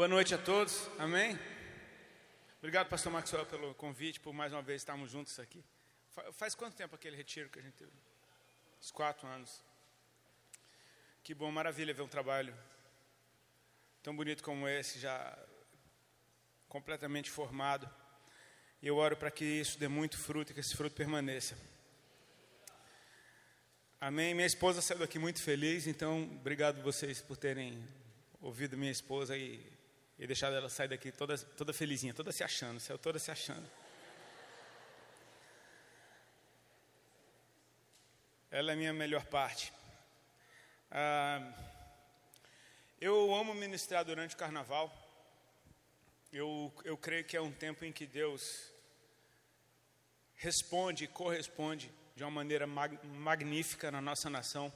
Boa noite a todos, amém? Obrigado, pastor Maxwell, pelo convite, por mais uma vez estarmos juntos aqui. Faz quanto tempo aquele retiro que a gente teve? Uns quatro anos. Que bom, maravilha ver um trabalho tão bonito como esse, já completamente formado. E eu oro para que isso dê muito fruto e que esse fruto permaneça. Amém. Minha esposa saiu daqui muito feliz, então obrigado vocês por terem ouvido minha esposa e, e deixado ela sair daqui toda, toda felizinha, toda se achando, saiu toda se achando. Ela é a minha melhor parte. Ah, eu amo ministrar durante o carnaval. Eu, eu creio que é um tempo em que Deus responde e corresponde de uma maneira mag magnífica na nossa nação.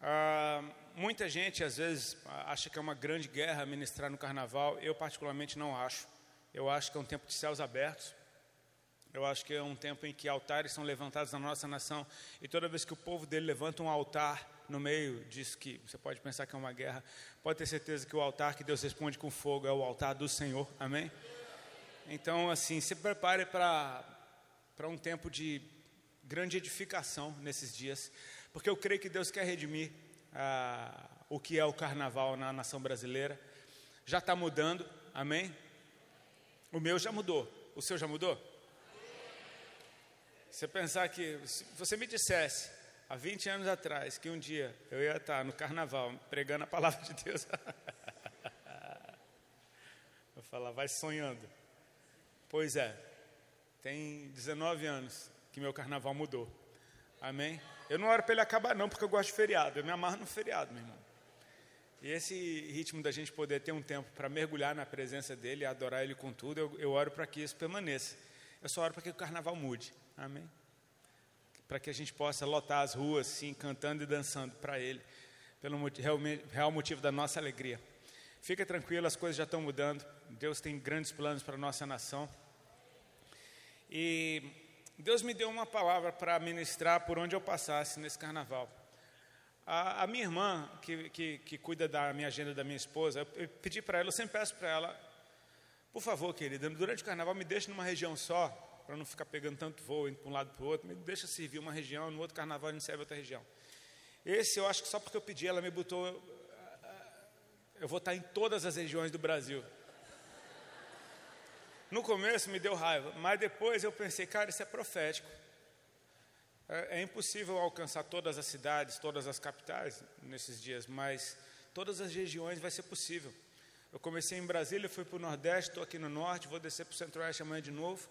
Ah, muita gente às vezes acha que é uma grande guerra ministrar no carnaval. Eu particularmente não acho. Eu acho que é um tempo de céus abertos. Eu acho que é um tempo em que altares são levantados na nossa nação e toda vez que o povo dele levanta um altar no meio disso que você pode pensar que é uma guerra, pode ter certeza que o altar que Deus responde com fogo é o altar do Senhor. Amém? Então, assim, se prepare para para um tempo de grande edificação nesses dias, porque eu creio que Deus quer redimir ah, o que é o carnaval na nação brasileira. Já está mudando, amém? O meu já mudou, o seu já mudou? Você pensar que, se você me dissesse há 20 anos atrás que um dia eu ia estar no carnaval pregando a palavra de Deus, eu falar, vai sonhando. Pois é, tem 19 anos que meu carnaval mudou. Amém? Eu não oro para ele acabar, não, porque eu gosto de feriado. Eu me amarro no feriado, meu irmão. E esse ritmo da gente poder ter um tempo para mergulhar na presença dele adorar ele com tudo, eu, eu oro para que isso permaneça. Eu só oro para que o carnaval mude. Amém? Para que a gente possa lotar as ruas, sim, cantando e dançando para ele, pelo real, real motivo da nossa alegria. Fica tranquilo, as coisas já estão mudando. Deus tem grandes planos para a nossa nação. E Deus me deu uma palavra para ministrar por onde eu passasse nesse carnaval. A, a minha irmã, que, que, que, cuida da minha agenda da minha esposa, eu, pedi para ela, eu sempre peço para ela, por favor, querida, durante o carnaval me deixe numa região só, para não ficar pegando tanto voo, indo para um lado para o outro, me deixa servir uma região, no outro carnaval a gente serve outra região. Esse eu acho que só porque eu pedi, ela me botou. Eu vou estar em todas as regiões do Brasil. No começo me deu raiva, mas depois eu pensei, cara, isso é profético. É, é, impossível alcançar todas as cidades, todas as capitais nesses dias, mas todas as regiões vai ser possível. Eu comecei em Brasília, fui para o Nordeste, estou aqui no Norte, vou descer para o Centro-Oeste amanhã de novo.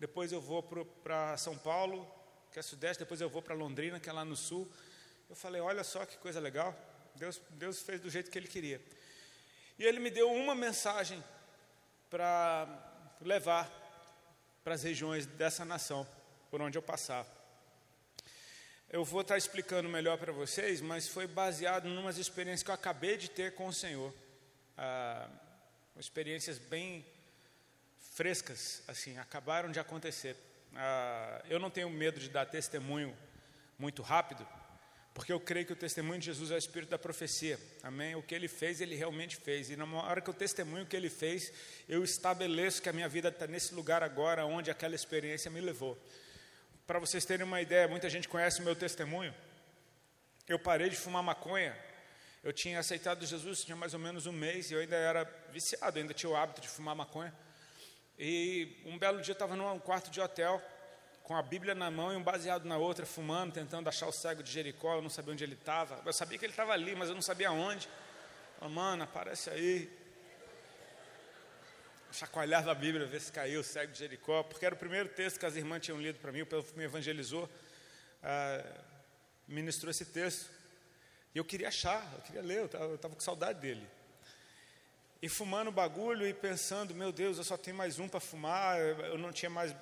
Depois eu vou para São Paulo, que é Sudeste, depois eu vou para Londrina, que é lá no Sul. Eu falei, olha só que coisa legal, Deus, Deus fez do jeito que Ele queria. E Ele me deu uma mensagem para levar para as regiões dessa nação, por onde eu passar. Eu vou estar explicando melhor para vocês, mas foi baseado em umas experiências que eu acabei de ter com o Senhor. Ah, experiências bem frescas, assim, acabaram de acontecer. Ah, eu não tenho medo de dar testemunho muito rápido, porque eu creio que o testemunho de Jesus é o espírito da profecia. Amém? O que ele fez, ele realmente fez. E na hora que eu testemunho o que ele fez, eu estabeleço que a minha vida está nesse lugar agora onde aquela experiência me levou. Para vocês terem uma ideia, muita gente conhece o meu testemunho. Eu parei de fumar maconha. Eu tinha aceitado Jesus tinha mais ou menos um mês e eu ainda era viciado, ainda tinha o hábito de fumar maconha. E um belo dia eu estava num quarto de hotel com a Bíblia na mão e um baseado na outra, fumando, tentando achar o cego de Jericó. Eu não sabia onde ele estava. Eu sabia que ele estava ali, mas eu não sabia onde. Oh, mano, aparece aí. Chacoalhava a Bíblia, ver se caiu o cego de Jericó, porque era o primeiro texto que as irmãs tinham lido para mim, o povo me evangelizou, ah, ministrou esse texto. E eu queria achar, eu queria ler, eu estava com saudade dele. E fumando bagulho e pensando, meu Deus, eu só tenho mais um para fumar, eu não tinha mais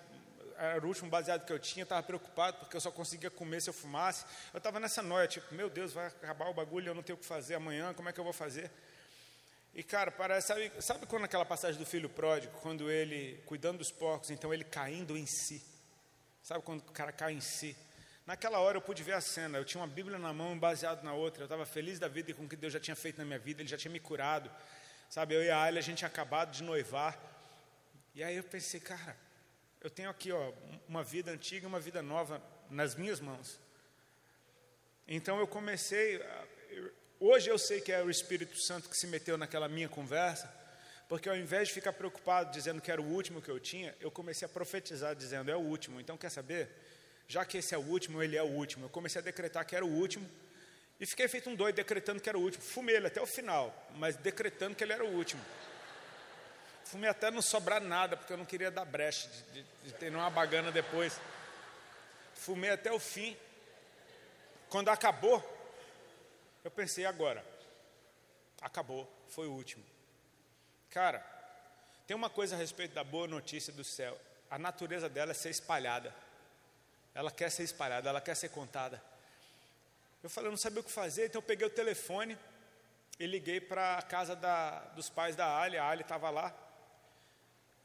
era o último baseado que eu tinha, estava preocupado porque eu só conseguia comer se eu fumasse. Eu estava nessa noia, tipo, meu Deus, vai acabar o bagulho, eu não tenho o que fazer amanhã, como é que eu vou fazer? E cara, parece, sabe, sabe quando aquela passagem do filho pródigo, quando ele cuidando dos porcos, então ele caindo em si. Sabe quando o cara cai em si? Naquela hora eu pude ver a cena, eu tinha uma Bíblia na mão, baseado na outra, eu estava feliz da vida e com o que Deus já tinha feito na minha vida, Ele já tinha me curado. Sabe, eu e a Alia, a gente tinha acabado de noivar. E aí eu pensei, cara, eu tenho aqui ó, uma vida antiga e uma vida nova nas minhas mãos. Então eu comecei, hoje eu sei que é o Espírito Santo que se meteu naquela minha conversa, porque ao invés de ficar preocupado dizendo que era o último que eu tinha, eu comecei a profetizar dizendo é o último. Então quer saber? Já que esse é o último, ele é o último. Eu comecei a decretar que era o último e fiquei feito um doido decretando que era o último. Fumei ele até o final, mas decretando que ele era o último. Fumei até não sobrar nada, porque eu não queria dar brecha de, de, de ter uma bagana depois. Fumei até o fim. Quando acabou, eu pensei agora. Acabou, foi o último. Cara, tem uma coisa a respeito da boa notícia do céu. A natureza dela é ser espalhada. Ela quer ser espalhada, ela quer ser contada. Eu falei, eu não sabia o que fazer, então eu peguei o telefone e liguei para a casa da, dos pais da Ali, a Ali estava lá.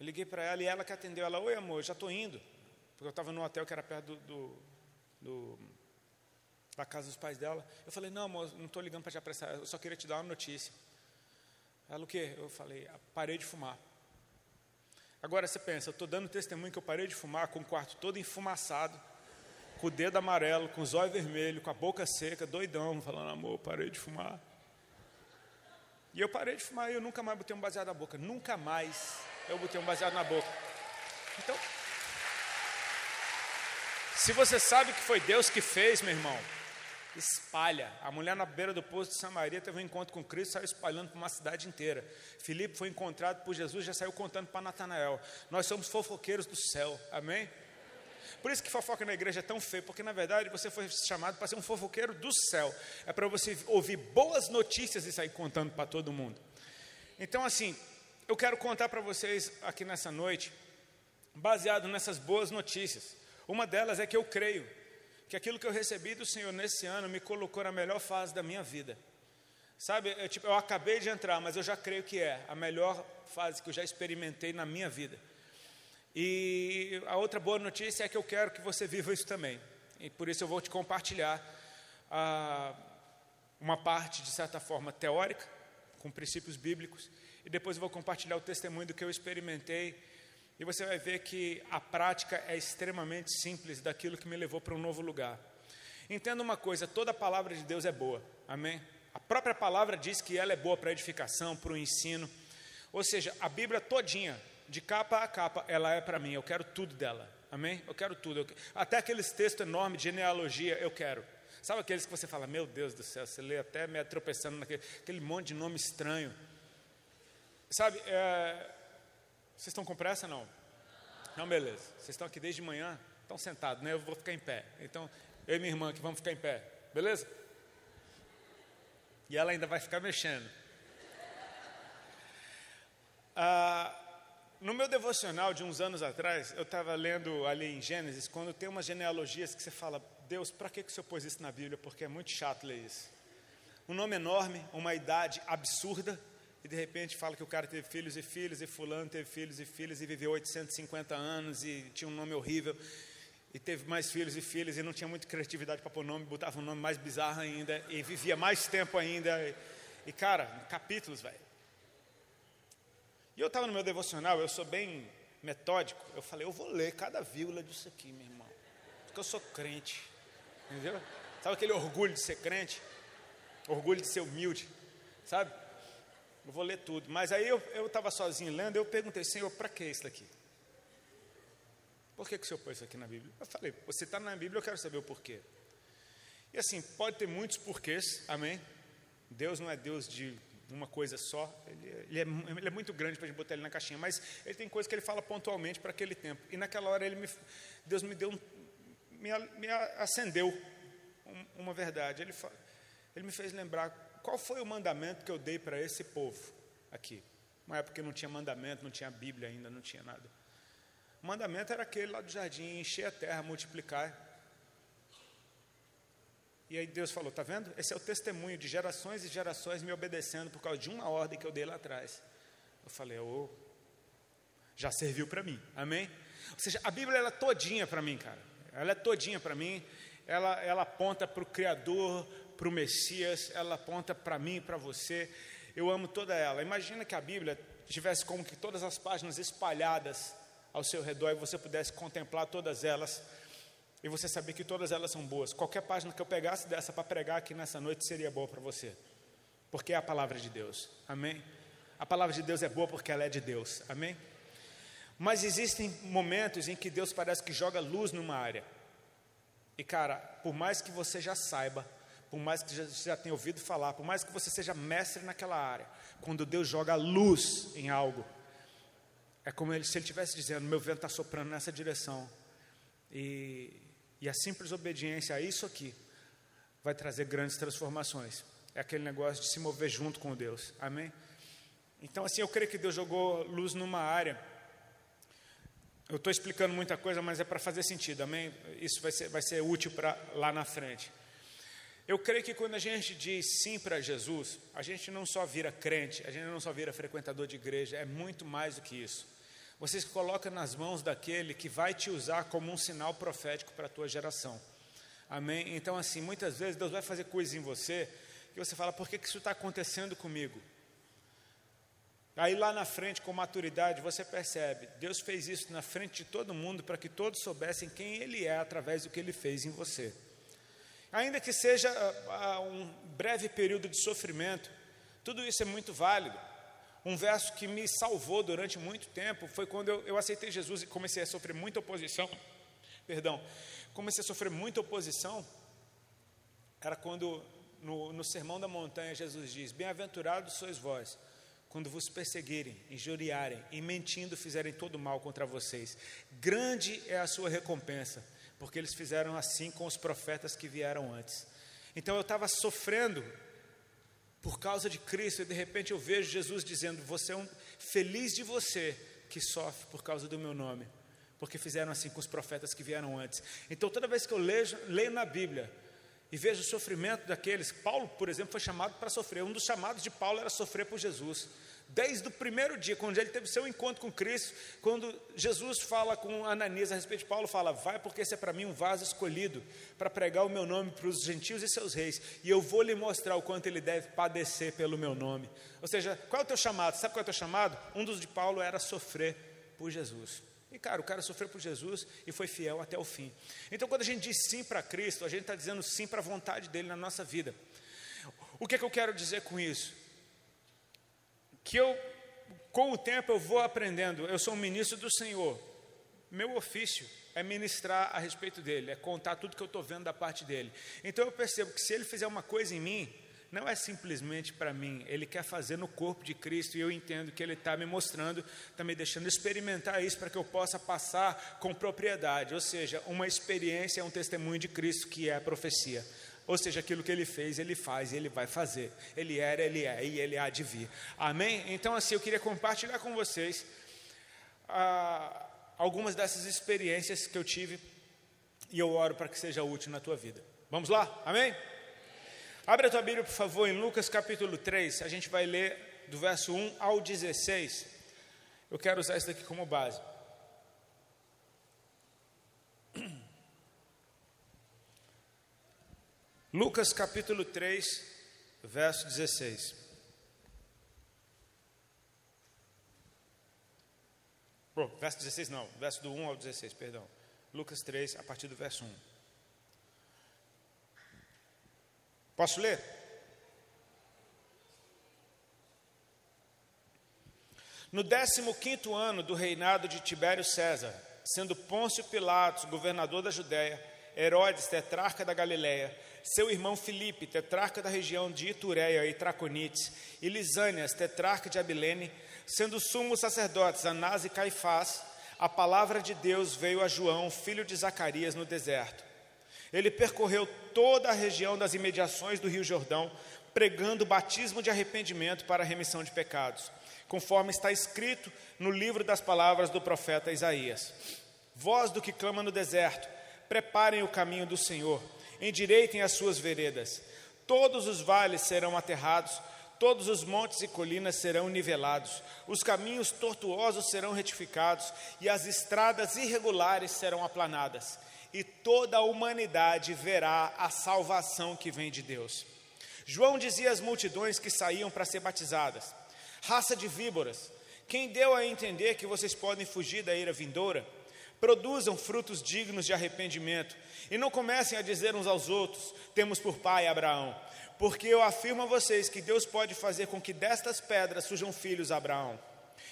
Eu liguei para ela e ela que atendeu, ela, oi amor, já estou indo. Porque eu estava no hotel que era perto do, do, do, da casa dos pais dela. Eu falei, não amor, não estou ligando para te apressar, eu só queria te dar uma notícia. Ela, o quê? Eu falei, ah, parei de fumar. Agora você pensa, eu estou dando testemunho que eu parei de fumar com o quarto todo enfumaçado, com o dedo amarelo, com os olhos vermelhos, com a boca seca, doidão, falando, amor, parei de fumar. E eu parei de fumar e eu nunca mais botei um baseado na boca. Nunca mais eu botei um baseado na boca. Então, se você sabe que foi Deus que fez, meu irmão, espalha. A mulher na beira do poço de Samaria teve um encontro com Cristo, saiu espalhando para uma cidade inteira. Filipe foi encontrado por Jesus, já saiu contando para Natanael. Nós somos fofoqueiros do céu, amém? Por isso que fofoca na igreja é tão feio, porque na verdade você foi chamado para ser um fofoqueiro do céu. É para você ouvir boas notícias e sair contando para todo mundo. Então, assim, eu quero contar para vocês aqui nessa noite, baseado nessas boas notícias. Uma delas é que eu creio que aquilo que eu recebi do Senhor nesse ano me colocou na melhor fase da minha vida. Sabe, eu, tipo, eu acabei de entrar, mas eu já creio que é a melhor fase que eu já experimentei na minha vida. E a outra boa notícia é que eu quero que você viva isso também. E por isso eu vou te compartilhar ah, uma parte, de certa forma, teórica, com princípios bíblicos, e depois eu vou compartilhar o testemunho do que eu experimentei e você vai ver que a prática é extremamente simples daquilo que me levou para um novo lugar. Entenda uma coisa: toda palavra de Deus é boa, amém? A própria palavra diz que ela é boa para edificação, para o ensino. Ou seja, a Bíblia todinha, de capa a capa, ela é para mim. Eu quero tudo dela, amém? Eu quero tudo. Até aqueles textos enormes de genealogia, eu quero. Sabe aqueles que você fala, meu Deus do céu, você lê até me tropeçando naquele aquele monte de nome estranho. Sabe, é, vocês estão com pressa não? Não, beleza. Vocês estão aqui desde manhã, estão sentados, né? Eu vou ficar em pé. Então, eu e minha irmã aqui vamos ficar em pé, beleza? E ela ainda vai ficar mexendo. Ah, no meu devocional de uns anos atrás, eu estava lendo ali em Gênesis, quando tem umas genealogias que você fala, Deus, para que, que o Senhor pôs isso na Bíblia? Porque é muito chato ler isso. Um nome enorme, uma idade absurda, e de repente fala que o cara teve filhos e filhos, e fulano teve filhos e filhos, e viveu 850 anos, e tinha um nome horrível, e teve mais filhos e filhos, e não tinha muita criatividade para pôr nome, botava um nome mais bizarro ainda, e vivia mais tempo ainda, e, e cara, capítulos, velho. E eu estava no meu devocional, eu sou bem metódico, eu falei, eu vou ler cada vírgula disso aqui, meu irmão, porque eu sou crente, entendeu? Sabe aquele orgulho de ser crente? Orgulho de ser humilde, sabe? Eu vou ler tudo. Mas aí eu estava sozinho lendo, eu perguntei, Senhor, para que isso daqui? Por que, que o Senhor pôs isso aqui na Bíblia? Eu falei, você está na Bíblia, eu quero saber o porquê. E assim, pode ter muitos porquês, amém? Deus não é Deus de uma coisa só, ele, ele, é, ele é, muito grande para a gente botar ele na caixinha, mas ele tem coisas que ele fala pontualmente para aquele tempo. E naquela hora ele me, Deus me deu, me, me acendeu uma verdade. Ele, ele me fez lembrar qual foi o mandamento que eu dei para esse povo aqui? Uma época que não tinha mandamento, não tinha Bíblia ainda, não tinha nada. O mandamento era aquele lá do jardim, encher a terra, multiplicar. E aí Deus falou: está vendo? Esse é o testemunho de gerações e gerações me obedecendo por causa de uma ordem que eu dei lá atrás. Eu falei: oh, já serviu para mim, amém? Ou seja, a Bíblia ela é todinha para mim, cara. Ela é todinha para mim. Ela, ela aponta para o Criador, para o Messias, ela aponta para mim e para você. eu amo toda ela. Imagina que a Bíblia tivesse como que todas as páginas espalhadas ao seu redor e você pudesse contemplar todas elas e você saber que todas elas são boas. Qualquer página que eu pegasse dessa para pregar aqui nessa noite seria boa para você, porque é a palavra de Deus. Amém? A palavra de Deus é boa porque ela é de Deus. Amém? Mas existem momentos em que Deus parece que joga luz numa área. E cara, por mais que você já saiba, por mais que você já tenha ouvido falar, por mais que você seja mestre naquela área, quando Deus joga luz em algo, é como se Ele estivesse dizendo: meu vento está soprando nessa direção. E, e a simples obediência a isso aqui vai trazer grandes transformações. É aquele negócio de se mover junto com Deus. Amém? Então, assim, eu creio que Deus jogou luz numa área. Eu estou explicando muita coisa, mas é para fazer sentido, amém? Isso vai ser, vai ser útil para lá na frente. Eu creio que quando a gente diz sim para Jesus, a gente não só vira crente, a gente não só vira frequentador de igreja, é muito mais do que isso. Você se coloca nas mãos daquele que vai te usar como um sinal profético para a tua geração. Amém? Então, assim, muitas vezes Deus vai fazer coisas em você que você fala, por que, que isso está acontecendo comigo? Aí lá na frente, com maturidade, você percebe, Deus fez isso na frente de todo mundo para que todos soubessem quem Ele é através do que Ele fez em você. Ainda que seja uh, um breve período de sofrimento, tudo isso é muito válido. Um verso que me salvou durante muito tempo foi quando eu, eu aceitei Jesus e comecei a sofrer muita oposição. Perdão, comecei a sofrer muita oposição. Era quando no, no Sermão da Montanha Jesus diz: Bem-aventurados sois vós, quando vos perseguirem, injuriarem e mentindo fizerem todo mal contra vocês. Grande é a sua recompensa porque eles fizeram assim com os profetas que vieram antes. Então eu estava sofrendo por causa de Cristo e de repente eu vejo Jesus dizendo: Você é um feliz de você que sofre por causa do meu nome, porque fizeram assim com os profetas que vieram antes. Então toda vez que eu leio, leio na Bíblia e vejo o sofrimento daqueles, Paulo, por exemplo, foi chamado para sofrer. Um dos chamados de Paulo era sofrer por Jesus. Desde o primeiro dia, quando ele teve seu encontro com Cristo, quando Jesus fala com Ananias a respeito de Paulo, fala: Vai, porque esse é para mim um vaso escolhido para pregar o meu nome para os gentios e seus reis, e eu vou lhe mostrar o quanto ele deve padecer pelo meu nome. Ou seja, qual é o teu chamado? Sabe qual é o teu chamado? Um dos de Paulo era sofrer por Jesus. E cara, o cara sofreu por Jesus e foi fiel até o fim. Então, quando a gente diz sim para Cristo, a gente está dizendo sim para a vontade dele na nossa vida. O que, é que eu quero dizer com isso? Que eu, com o tempo, eu vou aprendendo. Eu sou um ministro do Senhor. Meu ofício é ministrar a respeito dele, é contar tudo que eu estou vendo da parte dele. Então eu percebo que se ele fizer uma coisa em mim, não é simplesmente para mim, ele quer fazer no corpo de Cristo e eu entendo que ele está me mostrando, está me deixando experimentar isso para que eu possa passar com propriedade, ou seja, uma experiência é um testemunho de Cristo que é a profecia. Ou seja, aquilo que ele fez, ele faz e ele vai fazer. Ele era, ele é e ele há de vir. Amém? Então, assim, eu queria compartilhar com vocês ah, algumas dessas experiências que eu tive e eu oro para que seja útil na tua vida. Vamos lá? Amém? Abre a tua Bíblia, por favor, em Lucas capítulo 3. A gente vai ler do verso 1 ao 16. Eu quero usar isso daqui como base. Lucas capítulo 3, verso 16. Bom, verso 16 não, verso do 1 ao 16, perdão. Lucas 3, a partir do verso 1. Posso ler? No 15 ano do reinado de Tibério César, sendo Pôncio Pilatos governador da Judéia, Herodes tetrarca da Galiléia, seu irmão Filipe, tetrarca da região de Itureia e Traconites, e Lisânias, tetrarca de Abilene, sendo sumos sacerdotes Anás e Caifás, a palavra de Deus veio a João, filho de Zacarias, no deserto. Ele percorreu toda a região das imediações do Rio Jordão, pregando o batismo de arrependimento para a remissão de pecados, conforme está escrito no livro das palavras do profeta Isaías. Voz do que clama no deserto, preparem o caminho do Senhor endireitem as suas veredas. Todos os vales serão aterrados, todos os montes e colinas serão nivelados, os caminhos tortuosos serão retificados e as estradas irregulares serão aplanadas, e toda a humanidade verá a salvação que vem de Deus. João dizia às multidões que saíam para ser batizadas: Raça de víboras, quem deu a entender que vocês podem fugir da ira vindoura? Produzam frutos dignos de arrependimento e não comecem a dizer uns aos outros: Temos por pai Abraão. Porque eu afirmo a vocês que Deus pode fazer com que destas pedras surjam filhos a Abraão.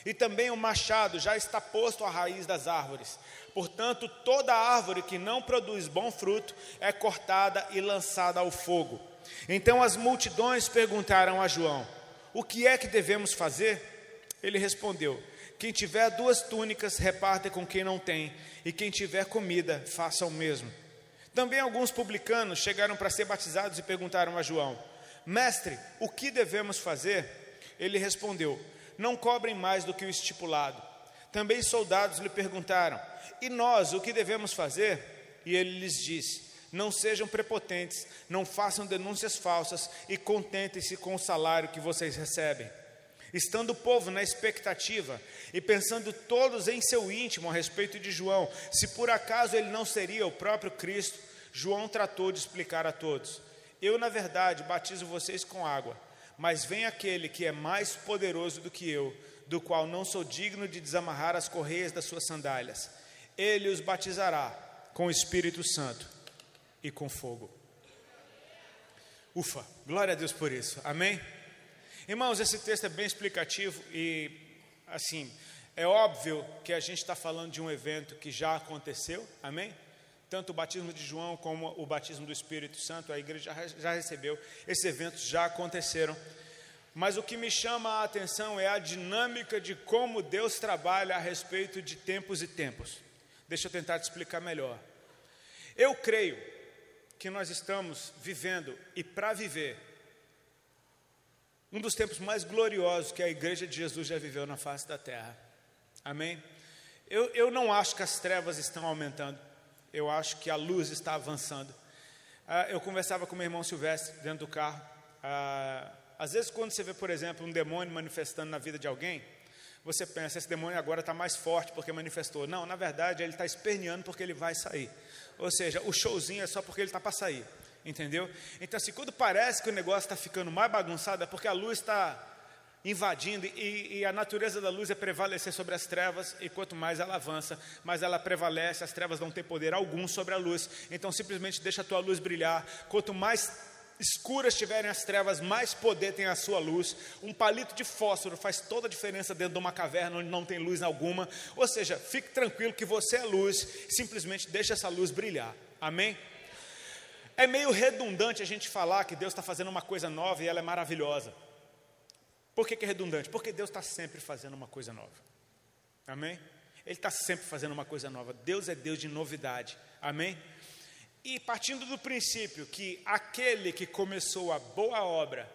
E também o machado já está posto à raiz das árvores. Portanto, toda árvore que não produz bom fruto é cortada e lançada ao fogo. Então as multidões perguntaram a João: O que é que devemos fazer? Ele respondeu: Quem tiver duas túnicas, reparte com quem não tem, e quem tiver comida, faça o mesmo. Também alguns publicanos chegaram para ser batizados e perguntaram a João: Mestre, o que devemos fazer? Ele respondeu: Não cobrem mais do que o estipulado. Também soldados lhe perguntaram: E nós, o que devemos fazer? E ele lhes disse: Não sejam prepotentes, não façam denúncias falsas e contentem-se com o salário que vocês recebem. Estando o povo na expectativa e pensando todos em seu íntimo a respeito de João, se por acaso ele não seria o próprio Cristo, João tratou de explicar a todos: Eu, na verdade, batizo vocês com água, mas vem aquele que é mais poderoso do que eu, do qual não sou digno de desamarrar as correias das suas sandálias. Ele os batizará com o Espírito Santo e com fogo. Ufa, glória a Deus por isso, amém? Irmãos, esse texto é bem explicativo e, assim, é óbvio que a gente está falando de um evento que já aconteceu, amém? Tanto o batismo de João como o batismo do Espírito Santo, a igreja já, recebeu, esses eventos já aconteceram. Mas o que me chama a atenção é a dinâmica de como Deus trabalha a respeito de tempos e tempos. Deixa eu tentar te explicar melhor. Eu creio que nós estamos vivendo e para viver um dos tempos mais gloriosos que a igreja de Jesus já viveu na face da terra. Amém? Eu, eu não acho que as trevas estão aumentando, eu acho que a luz está avançando. Ah, eu conversava com meu irmão Silvestre dentro do carro. Ah, às vezes, quando você vê, por exemplo, um demônio manifestando na vida de alguém, você pensa, esse demônio agora está mais forte porque manifestou. Não, na verdade, ele está esperneando porque ele vai sair. Ou seja, o showzinho é só porque ele está para sair. Entendeu? Então, assim, quando parece que o negócio está ficando mais bagunçado, é porque a luz está invadindo e, e, a natureza da luz é prevalecer sobre as trevas e quanto mais ela avança, mais ela prevalece, as trevas não têm poder algum sobre a luz. Então simplesmente deixa a tua luz brilhar. Quanto mais escuras tiverem as trevas, mais poder tem a sua luz. Um palito de fósforo faz toda a diferença dentro de uma caverna onde não tem luz alguma. Ou seja, fique tranquilo que você é luz, simplesmente deixa essa luz brilhar. Amém? É meio redundante a gente falar que Deus está fazendo uma coisa nova e ela é maravilhosa. Por que, que é redundante? Porque Deus está sempre fazendo uma coisa nova. Amém? Ele está sempre fazendo uma coisa nova. Deus é Deus de novidade. Amém? E partindo do princípio que aquele que começou a boa obra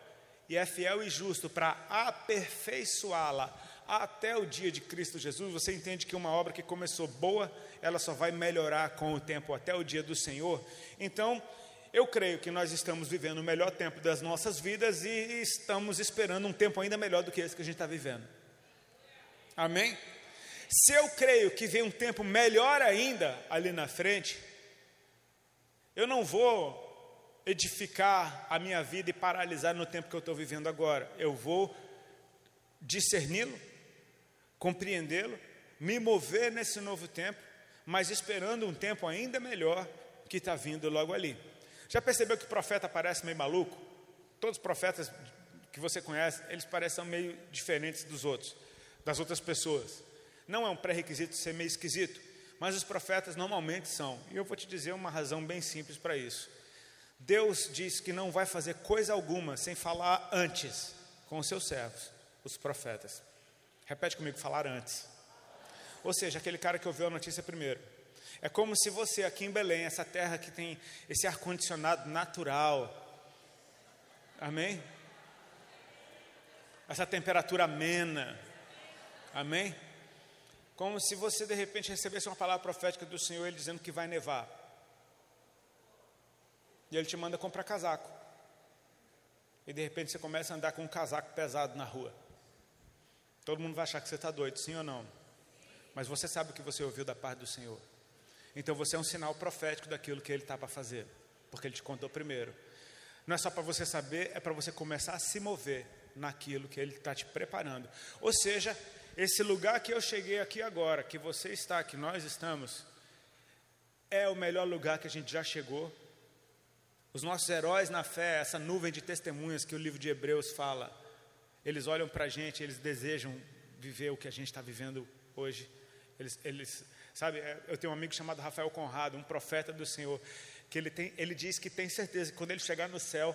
e é fiel e justo para aperfeiçoá-la até o dia de Cristo Jesus, você entende que uma obra que começou boa, ela só vai melhorar com o tempo até o dia do Senhor. Então, eu creio que nós estamos vivendo o melhor tempo das nossas vidas e estamos esperando um tempo ainda melhor do que esse que a gente está vivendo. Amém? Se eu creio que vem um tempo melhor ainda ali na frente, eu não vou edificar a minha vida e paralisar no tempo que eu estou vivendo agora. Eu vou discerni-lo, compreendê-lo, me mover nesse novo tempo, mas esperando um tempo ainda melhor que está vindo logo ali. Já percebeu que o profeta parece meio maluco? Todos os profetas que você conhece, eles parecem meio diferentes dos outros, das outras pessoas. Não é um pré-requisito ser meio esquisito, mas os profetas normalmente são. E eu vou te dizer uma razão bem simples para isso. Deus diz que não vai fazer coisa alguma sem falar antes com os seus servos, os profetas. Repete comigo, falar antes. Ou seja, aquele cara que ouviu a notícia primeiro. É como se você aqui em Belém, essa terra que tem esse ar-condicionado natural, amém? Essa temperatura amena, amém? Como se você de repente recebesse uma palavra profética do Senhor, Ele dizendo que vai nevar. E Ele te manda comprar casaco. E de repente você começa a andar com um casaco pesado na rua. Todo mundo vai achar que você está doido, sim ou não? Mas você sabe o que você ouviu da parte do Senhor. Então você é um sinal profético daquilo que ele está para fazer, porque ele te contou primeiro. Não é só para você saber, é para você começar a se mover naquilo que Ele está te preparando. Ou seja, esse lugar que eu cheguei aqui agora, que você está, que nós estamos, é o melhor lugar que a gente já chegou. Os nossos heróis na fé, essa nuvem de testemunhas que o livro de Hebreus fala, eles olham para a gente, eles desejam viver o que a gente está vivendo hoje. Eles, eles, sabe, é, eu tenho um amigo chamado Rafael Conrado, um profeta do Senhor, que ele, tem, ele diz que tem certeza que quando ele chegar no céu,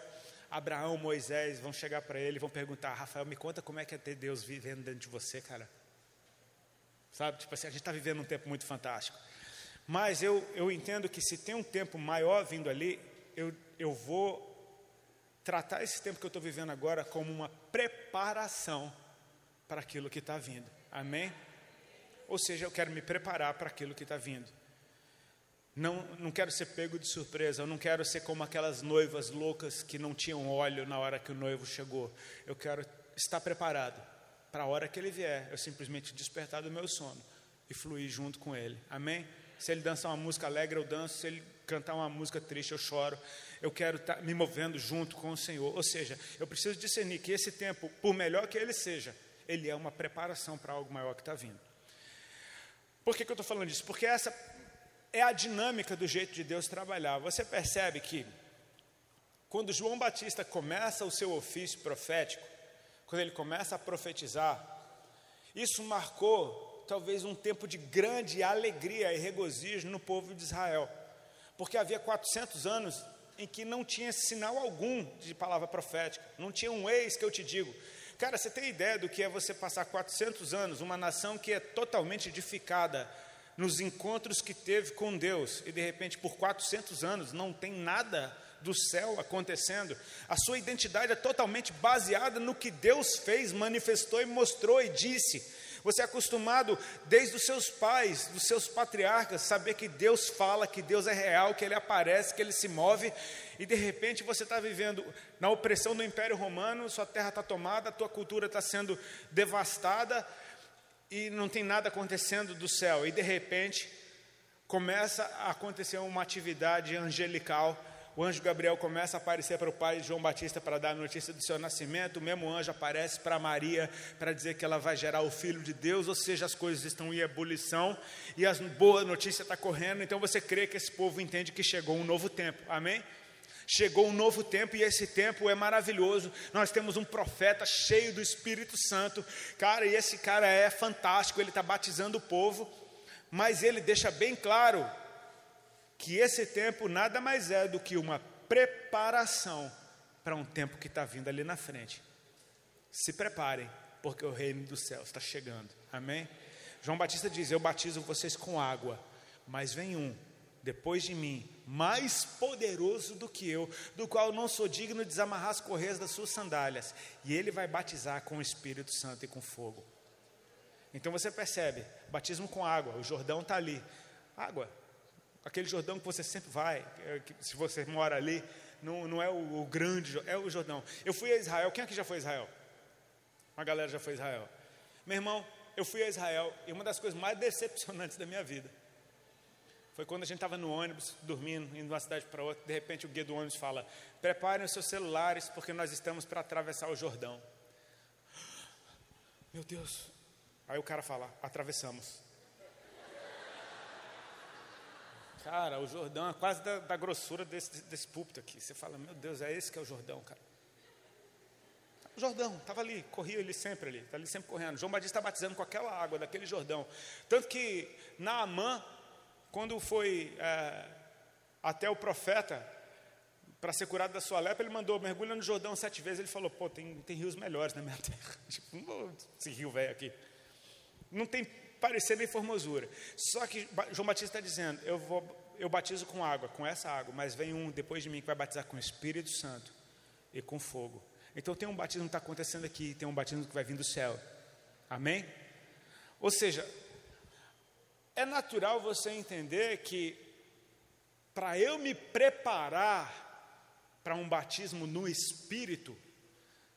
Abraão, Moisés vão chegar para ele e vão perguntar: Rafael, me conta como é que é ter Deus vivendo dentro de você, cara. Sabe, tipo assim, a gente está vivendo um tempo muito fantástico. Mas eu, eu entendo que se tem um tempo maior vindo ali, eu, eu vou tratar esse tempo que eu estou vivendo agora como uma preparação para aquilo que está vindo. Amém? Ou seja, eu quero me preparar para aquilo que está vindo. Não, não quero ser pego de surpresa, eu não quero ser como aquelas noivas loucas que não tinham óleo na hora que o noivo chegou. Eu quero estar preparado para a hora que ele vier, eu simplesmente despertar do meu sono e fluir junto com ele. Amém? Se ele dançar uma música alegre, eu danço. Se ele cantar uma música triste, eu choro. Eu quero estar tá me movendo junto com o Senhor. Ou seja, eu preciso discernir que esse tempo, por melhor que ele seja, ele é uma preparação para algo maior que está vindo. Por que, que eu estou falando disso? Porque essa é a dinâmica do jeito de Deus trabalhar. Você percebe que quando João Batista começa o seu ofício profético, quando ele começa a profetizar, isso marcou talvez um tempo de grande alegria e regozijo no povo de Israel, porque havia 400 anos em que não tinha sinal algum de palavra profética, não tinha um ex que eu te digo. Cara, você tem ideia do que é você passar 400 anos, uma nação que é totalmente edificada nos encontros que teve com Deus, e de repente por 400 anos não tem nada do céu acontecendo. A sua identidade é totalmente baseada no que Deus fez, manifestou e mostrou e disse. Você é acostumado desde os seus pais, dos seus patriarcas, saber que Deus fala, que Deus é real, que Ele aparece, que Ele se move, e de repente você está vivendo na opressão do Império Romano, sua terra está tomada, a tua cultura está sendo devastada, e não tem nada acontecendo do céu, e de repente começa a acontecer uma atividade angelical o anjo Gabriel começa a aparecer para o pai João Batista para dar a notícia do seu nascimento. O mesmo anjo aparece para Maria para dizer que ela vai gerar o filho de Deus, ou seja, as coisas estão em ebulição e a boa notícia está correndo. Então você crê que esse povo entende que chegou um novo tempo. Amém? Chegou um novo tempo e esse tempo é maravilhoso. Nós temos um profeta cheio do Espírito Santo, cara, e esse cara é fantástico. Ele está batizando o povo, mas ele deixa bem claro que esse tempo nada mais é do que uma preparação para um tempo que está vindo ali na frente. Se preparem, porque o reino dos céus está chegando. Amém? João Batista diz: Eu batizo vocês com água, mas vem um depois de mim, mais poderoso do que eu, do qual não sou digno de desamarrar as correias das suas sandálias, e ele vai batizar com o Espírito Santo e com fogo. Então você percebe, batismo com água, o Jordão está ali. Água, aquele Jordão que você sempre vai, é, se você mora ali, não, não é o, o, grande, é o Jordão. Eu fui a Israel, quem aqui já foi a Israel? Uma galera já foi a Israel. Meu irmão, eu fui a Israel e uma das coisas mais decepcionantes da minha vida foi quando a gente estava no ônibus, dormindo, indo de uma cidade para outra, de repente o guia do ônibus fala: Preparem os seus celulares, porque nós estamos para atravessar o Jordão. Meu Deus. Aí o cara fala: Atravessamos. Cara, o Jordão é quase da, da grossura desse, desse púlpito aqui. Você fala, meu Deus, é esse que é o Jordão, cara. O Jordão, estava ali, corria ele sempre ali, está ali sempre correndo. João Batista está batizando com aquela água daquele Jordão. Tanto que Naamã, quando foi é, até o profeta para ser curado da sua lepra, ele mandou mergulha no Jordão sete vezes. Ele falou: pô, tem, tem rios melhores na minha terra. Tipo, esse rio velho aqui. Não tem parecer nem formosura. Só que João Batista está dizendo: eu, vou, eu batizo com água, com essa água, mas vem um depois de mim que vai batizar com o Espírito Santo e com fogo. Então tem um batismo que está acontecendo aqui, tem um batismo que vai vir do céu. Amém? Ou seja, é natural você entender que para eu me preparar para um batismo no Espírito,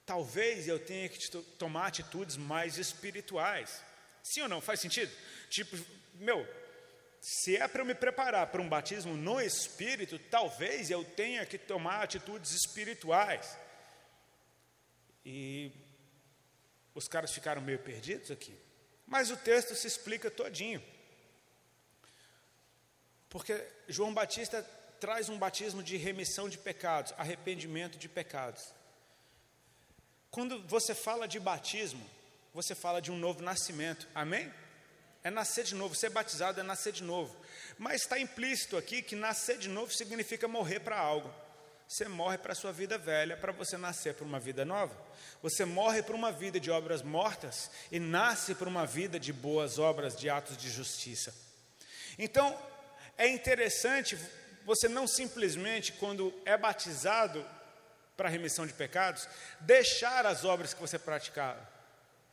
talvez eu tenha que tomar atitudes mais espirituais. Sim ou não? Faz sentido? Tipo, meu, se é para eu me preparar para um batismo no Espírito, talvez eu tenha que tomar atitudes espirituais. E os caras ficaram meio perdidos aqui. Mas o texto se explica todinho. Porque João Batista traz um batismo de remissão de pecados, arrependimento de pecados. Quando você fala de batismo, você fala de um novo nascimento. Amém? É nascer de novo, ser batizado é nascer de novo. Mas está implícito aqui que nascer de novo significa morrer para algo. Você morre para a sua vida velha para você nascer para uma vida nova. Você morre para uma vida de obras mortas e nasce para uma vida de boas obras, de atos de justiça. Então, é interessante você não simplesmente, quando é batizado para a remissão de pecados, deixar as obras que você praticava.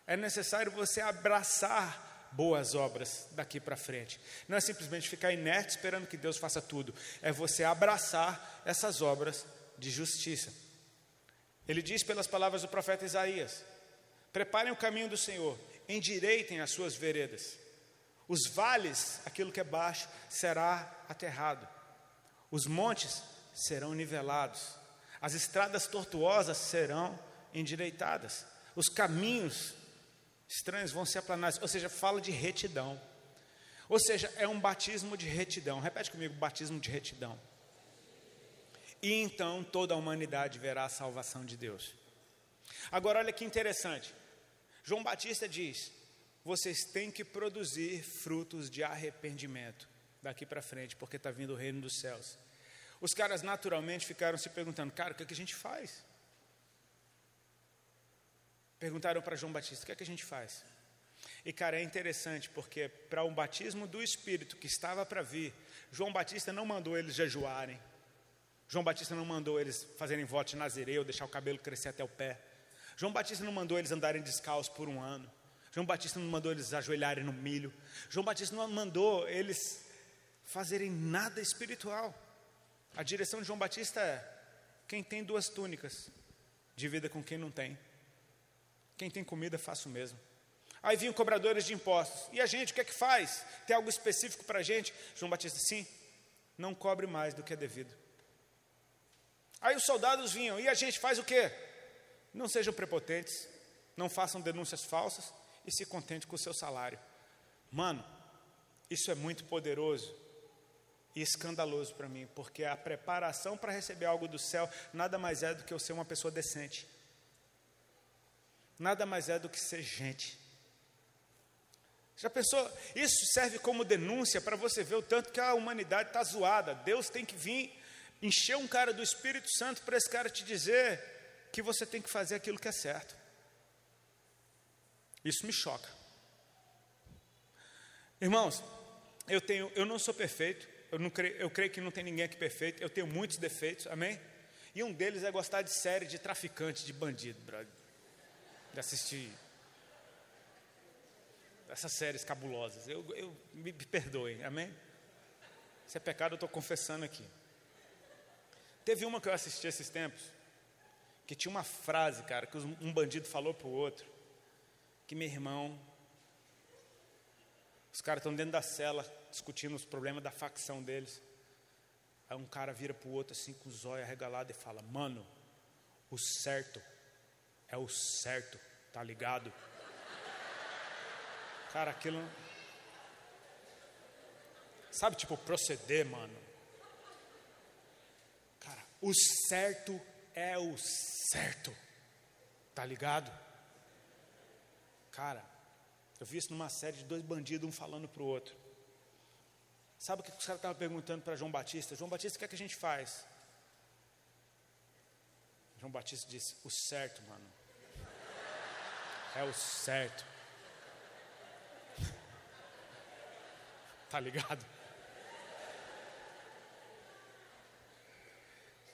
É necessário você abraçar boas obras daqui para frente. Não é simplesmente ficar inerte esperando que Deus faça tudo, é você abraçar essas obras de justiça. Ele diz pelas palavras do profeta Isaías: Preparem o caminho do Senhor, endireitem as suas veredas. Os vales, aquilo que é baixo, será aterrado. Os montes serão nivelados. As estradas tortuosas serão endireitadas. Os caminhos estranhos vão se aplanar, ou seja, fala de retidão. Ou seja, é um batismo de retidão. Repete comigo, batismo de retidão. E então toda a humanidade verá a salvação de Deus. Agora olha que interessante. João Batista diz: vocês têm que produzir frutos de arrependimento daqui para frente, porque está vindo o reino dos céus. Os caras naturalmente ficaram se perguntando, cara, o que, é que a gente faz? Perguntaram para João Batista: o que é que a gente faz? E, cara, é interessante porque para um batismo do Espírito que estava para vir, João Batista não mandou eles jejuarem. João Batista não mandou eles fazerem voto de nazireu, deixar o cabelo crescer até o pé. João Batista não mandou eles andarem descalços por um ano. João Batista não mandou eles ajoelharem no milho. João Batista não mandou eles fazerem nada espiritual. A direção de João Batista é: quem tem duas túnicas, divida com quem não tem. Quem tem comida, faça o mesmo. Aí vinham cobradores de impostos. E a gente, o que é que faz? Tem algo específico para a gente? João Batista, sim, não cobre mais do que é devido. Aí os soldados vinham, e a gente faz o quê? Não sejam prepotentes, não façam denúncias falsas e se contente com o seu salário. Mano, isso é muito poderoso e escandaloso para mim, porque a preparação para receber algo do céu nada mais é do que eu ser uma pessoa decente nada mais é do que ser gente. Já pensou? Isso serve como denúncia para você ver o tanto que a humanidade está zoada. Deus tem que vir encher um cara do Espírito Santo para esse cara te dizer que você tem que fazer aquilo que é certo. Isso me choca. Irmãos, eu tenho, eu não sou perfeito. Eu, não creio, eu creio que não tem ninguém aqui perfeito. Eu tenho muitos defeitos, amém? E um deles é gostar de série de traficante, de bandido, brother assistir essas séries cabulosas. Eu, eu me, me perdoe, amém? Se é pecado, eu estou confessando aqui. Teve uma que eu assisti esses tempos, que tinha uma frase, cara, que um bandido falou para o outro, que meu irmão, os caras estão dentro da cela discutindo os problemas da facção deles. Aí um cara vira para o outro assim com os olhos arregalados e fala: Mano, o certo é o certo, tá ligado? Cara, aquilo. Sabe, tipo, proceder, mano. Cara, o certo é o certo, tá ligado? Cara, eu vi isso numa série de dois bandidos, um falando pro outro. Sabe o que os caras estavam perguntando para João Batista? João Batista, o que é que a gente faz? João Batista disse: O certo, mano, é o certo. Tá ligado?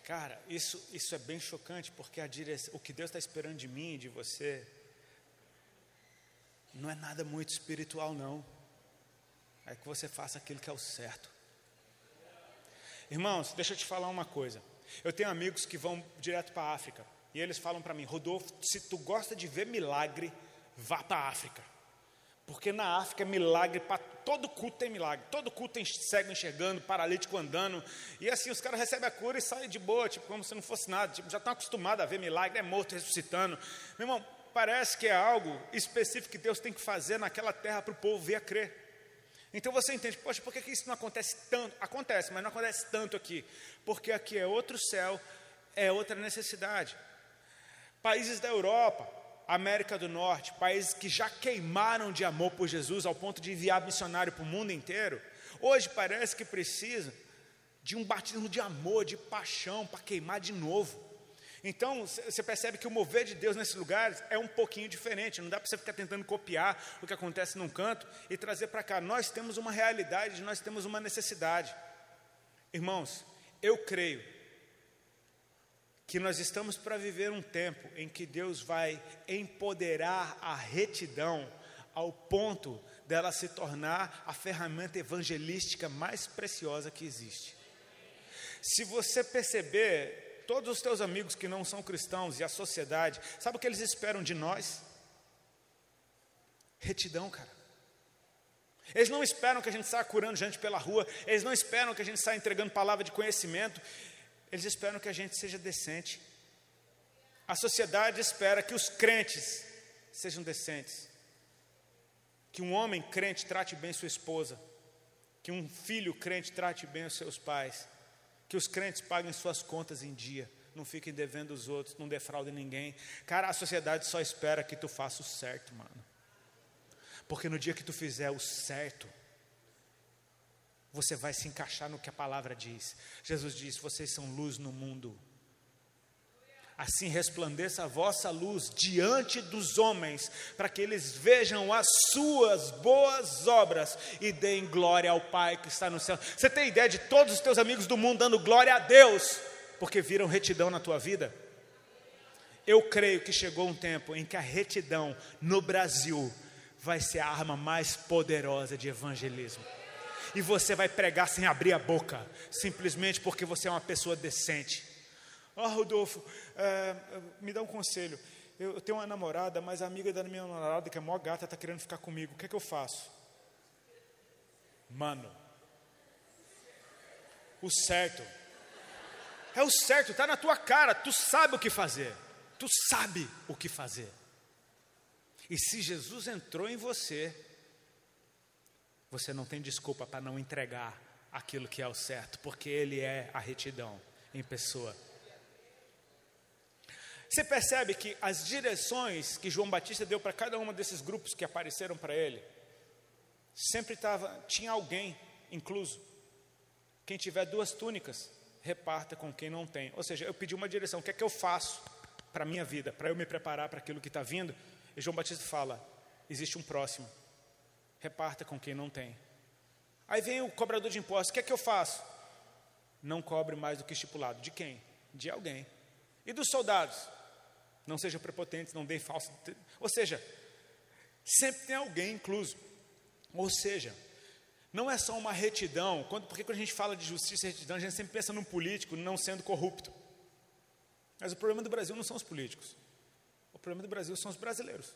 Cara, isso, isso é bem chocante, porque a direção, o que Deus está esperando de mim e de você não é nada muito espiritual, não. É que você faça aquilo que é o certo. Irmãos, deixa eu te falar uma coisa. Eu tenho amigos que vão direto para a África. E eles falam para mim, Rodolfo, se tu gosta de ver milagre, vá para a África. Porque na África é milagre, pra, todo culto tem milagre, todo culto tem cego enxergando, paralítico andando, e assim os caras recebem a cura e saem de boa, tipo, como se não fosse nada, tipo, já estão acostumados a ver milagre, é morto ressuscitando. Meu irmão, parece que é algo específico que Deus tem que fazer naquela terra para o povo ver a crer. Então você entende, poxa, por que, que isso não acontece tanto? Acontece, mas não acontece tanto aqui. Porque aqui é outro céu, é outra necessidade. Países da Europa, América do Norte, países que já queimaram de amor por Jesus ao ponto de enviar missionário para o mundo inteiro, hoje parece que precisam de um batismo de amor, de paixão, para queimar de novo. Então, você percebe que o mover de Deus nesses lugares é um pouquinho diferente. Não dá para você ficar tentando copiar o que acontece num canto e trazer para cá. Nós temos uma realidade, nós temos uma necessidade. Irmãos, eu creio que nós estamos para viver um tempo em que Deus vai empoderar a retidão ao ponto dela se tornar a ferramenta evangelística mais preciosa que existe. Se você perceber, todos os teus amigos que não são cristãos e a sociedade, sabe o que eles esperam de nós? Retidão, cara. Eles não esperam que a gente saia curando gente pela rua, eles não esperam que a gente saia entregando palavra de conhecimento, eles esperam que a gente seja decente. A sociedade espera que os crentes sejam decentes. Que um homem crente trate bem sua esposa. Que um filho crente trate bem os seus pais. Que os crentes paguem suas contas em dia. Não fiquem devendo os outros, não defraudem ninguém. Cara, a sociedade só espera que tu faça o certo, mano. Porque no dia que tu fizer o certo, você vai se encaixar no que a palavra diz. Jesus diz: Vocês são luz no mundo. Assim resplandeça a vossa luz diante dos homens, para que eles vejam as suas boas obras e deem glória ao Pai que está no céu. Você tem ideia de todos os teus amigos do mundo dando glória a Deus, porque viram retidão na tua vida? Eu creio que chegou um tempo em que a retidão no Brasil vai ser a arma mais poderosa de evangelismo e você vai pregar sem abrir a boca, simplesmente porque você é uma pessoa decente. Ó, oh, Rodolfo, é, me dá um conselho. Eu, tenho uma namorada, mas a amiga da minha namorada, que é mó gata, está querendo ficar comigo. O que é que eu faço? Mano, o certo. É o certo, está na tua cara, tu sabe o que fazer. Tu sabe o que fazer. E se Jesus entrou em você, você não tem desculpa para não entregar aquilo que é o certo, porque Ele é a retidão em pessoa. Você percebe que as direções que João Batista deu para cada um desses grupos que apareceram para ele, sempre tava, tinha alguém incluso. Quem tiver duas túnicas, reparta com quem não tem. Ou seja, eu pedi uma direção, o que é que eu faço para a minha vida, para eu me preparar para aquilo que está vindo? E João Batista fala: existe um próximo reparta com quem não tem. Aí vem o cobrador de impostos, o que é que eu faço? Não cobre mais do que estipulado. De quem? De alguém. E dos soldados? Não sejam prepotentes, não deem falso. Ou seja, sempre tem alguém incluso. Ou seja, não é só uma retidão, quando, porque quando a gente fala de justiça e retidão, a gente sempre pensa num político não sendo corrupto. Mas o problema do Brasil não são os políticos. O problema do Brasil são os brasileiros.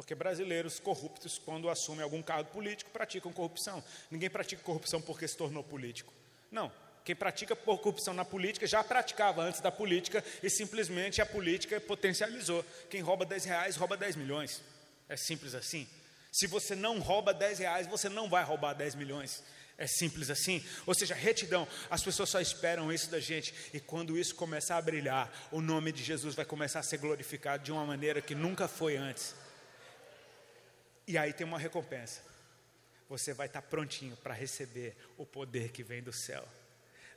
Porque brasileiros corruptos, quando assumem algum cargo político, praticam corrupção. Ninguém pratica corrupção porque se tornou político. Não. Quem pratica corrupção na política já praticava antes da política e simplesmente a política potencializou. Quem rouba 10 reais rouba 10 milhões. É simples assim. Se você não rouba 10 reais, você não vai roubar 10 milhões. É simples assim. Ou seja, retidão. As pessoas só esperam isso da gente. E quando isso começar a brilhar, o nome de Jesus vai começar a ser glorificado de uma maneira que nunca foi antes. E aí tem uma recompensa. Você vai estar prontinho para receber o poder que vem do céu.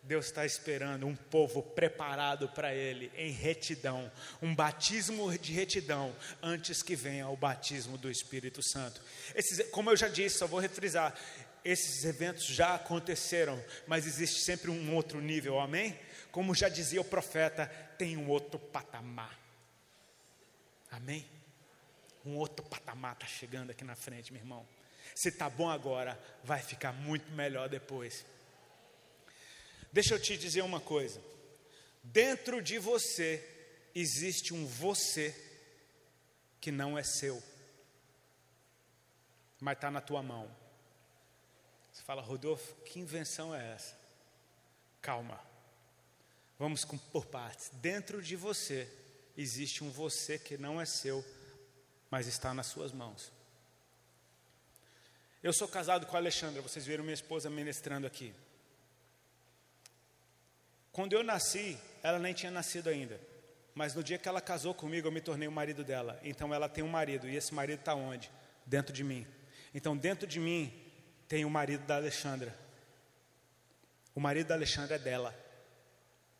Deus está esperando um povo preparado para Ele, em retidão, um batismo de retidão, antes que venha o batismo do Espírito Santo. Esses, como eu já disse, só vou refrisar: esses eventos já aconteceram, mas existe sempre um outro nível, amém? Como já dizia o profeta, tem um outro patamar, amém? Um outro patamar está chegando aqui na frente, meu irmão. Se está bom agora, vai ficar muito melhor depois. Deixa eu te dizer uma coisa. Dentro de você existe um você que não é seu. mas está na tua mão. Você fala, Rodolfo, que invenção é essa? Calma. Vamos por partes. Dentro de você existe um você que não é seu, mas está nas suas mãos. Eu sou casado com a Alexandra, vocês viram minha esposa ministrando aqui. Quando eu nasci, ela nem tinha nascido ainda. Mas no dia que ela casou comigo, eu me tornei o marido dela. Então ela tem um marido, e esse marido está onde? Dentro de mim. Então, dentro de mim, tem o marido da Alexandra. O marido da Alexandra é dela,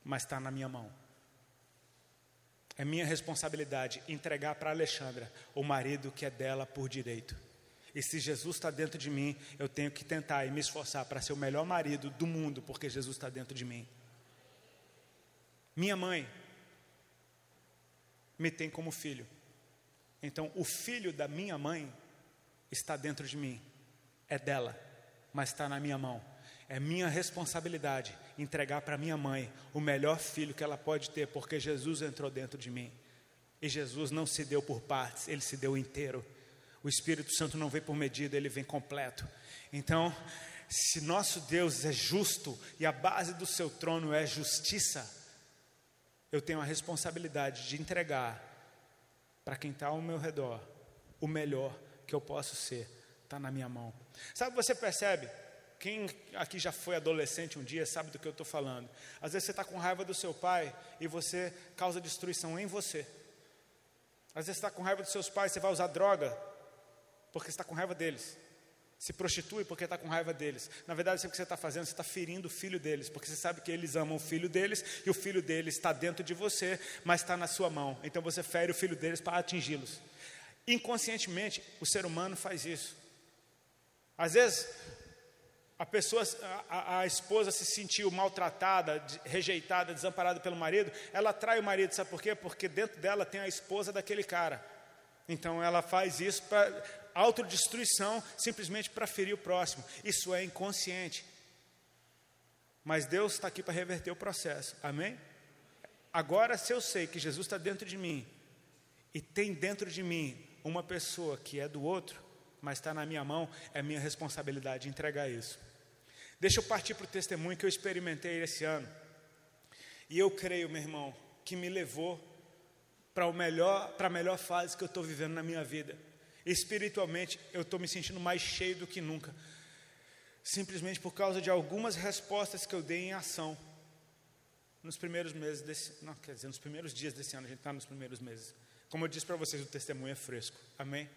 mas está na minha mão. É minha responsabilidade entregar para Alexandra o marido que é dela por direito. E se Jesus está dentro de mim, eu tenho que tentar e me esforçar para ser o melhor marido do mundo, porque Jesus está dentro de mim. Minha mãe me tem como filho. Então, o filho da minha mãe está dentro de mim. É dela, mas está na minha mão. É minha responsabilidade entregar para minha mãe o melhor filho que ela pode ter, porque Jesus entrou dentro de mim. E Jesus não se deu por partes, ele se deu inteiro. O Espírito Santo não vem por medida, ele vem completo. Então, se nosso Deus é justo e a base do seu trono é justiça, eu tenho a responsabilidade de entregar para quem está ao meu redor o melhor que eu posso ser, está na minha mão. Sabe, você percebe? Quem aqui já foi adolescente um dia sabe do que eu estou falando. Às vezes você está com raiva do seu pai e você causa destruição em você. Às vezes você está com raiva dos seus pais, você vai usar droga, porque está com raiva deles. Se prostitui porque está com raiva deles. Na verdade, sabe o que você está fazendo? Você está ferindo o filho deles, porque você sabe que eles amam o filho deles e o filho deles está dentro de você, mas está na sua mão. Então você fere o filho deles para atingi-los. Inconscientemente, o ser humano faz isso. Às vezes, a pessoa, a, a, esposa se sentiu maltratada, rejeitada, desamparada pelo marido, ela trai o marido, sabe por quê? Porque dentro dela tem a esposa daquele cara. Então ela faz isso para autodestruição, simplesmente para ferir o próximo. Isso é inconsciente. Mas Deus está aqui para reverter o processo. Amém? Agora, se eu sei que Jesus está dentro de mim e tem dentro de mim uma pessoa que é do outro, mas está na minha mão, é minha responsabilidade entregar isso. Deixa eu partir para o testemunho que eu experimentei esse ano. E eu creio, meu irmão, que me levou para melhor, a melhor fase que eu estou vivendo na minha vida. Espiritualmente, eu estou me sentindo mais cheio do que nunca. Simplesmente por causa de algumas respostas que eu dei em ação. Nos primeiros meses desse, não, quer dizer, nos primeiros dias desse ano, a gente está nos primeiros meses. Como eu disse para vocês, o testemunho é fresco. Amém?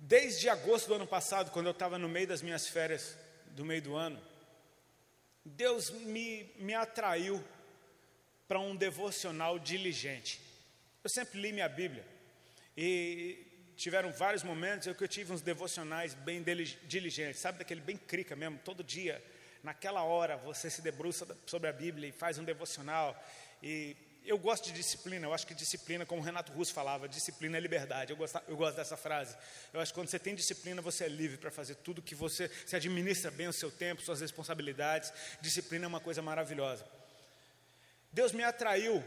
Desde agosto do ano passado, quando eu estava no meio das minhas férias do meio do ano, Deus me, me atraiu para um devocional diligente. Eu sempre li minha Bíblia e tiveram vários momentos em que eu tive uns devocionais bem diligentes, sabe daquele bem crica mesmo, todo dia, naquela hora você se debruça sobre a Bíblia e faz um devocional e eu gosto de disciplina, eu acho que disciplina, como Renato Russo falava, disciplina é liberdade. Eu gosto, eu gosto dessa frase. Eu acho que quando você tem disciplina, você é livre para fazer tudo que você, se administra bem o seu tempo, suas responsabilidades. Disciplina é uma coisa maravilhosa. Deus me atraiu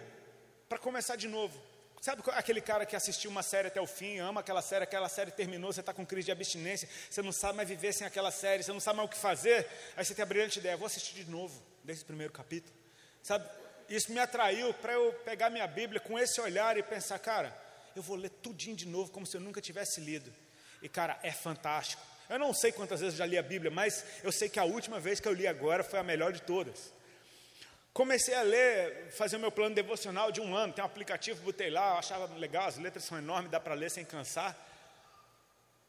para começar de novo. Sabe aquele cara que assistiu uma série até o fim, ama aquela série, aquela série terminou, você está com crise de abstinência, você não sabe mais viver sem aquela série, você não sabe mais o que fazer, aí você tem a brilhante ideia, vou assistir de novo, desde o primeiro capítulo. Sabe, isso me atraiu para eu pegar minha Bíblia com esse olhar e pensar, cara, eu vou ler tudinho de novo, como se eu nunca tivesse lido. E, cara, é fantástico. Eu não sei quantas vezes eu já li a Bíblia, mas eu sei que a última vez que eu li agora foi a melhor de todas. Comecei a ler, fazer o meu plano devocional de um ano. Tem um aplicativo, botei lá, achava legal, as letras são enormes, dá para ler sem cansar.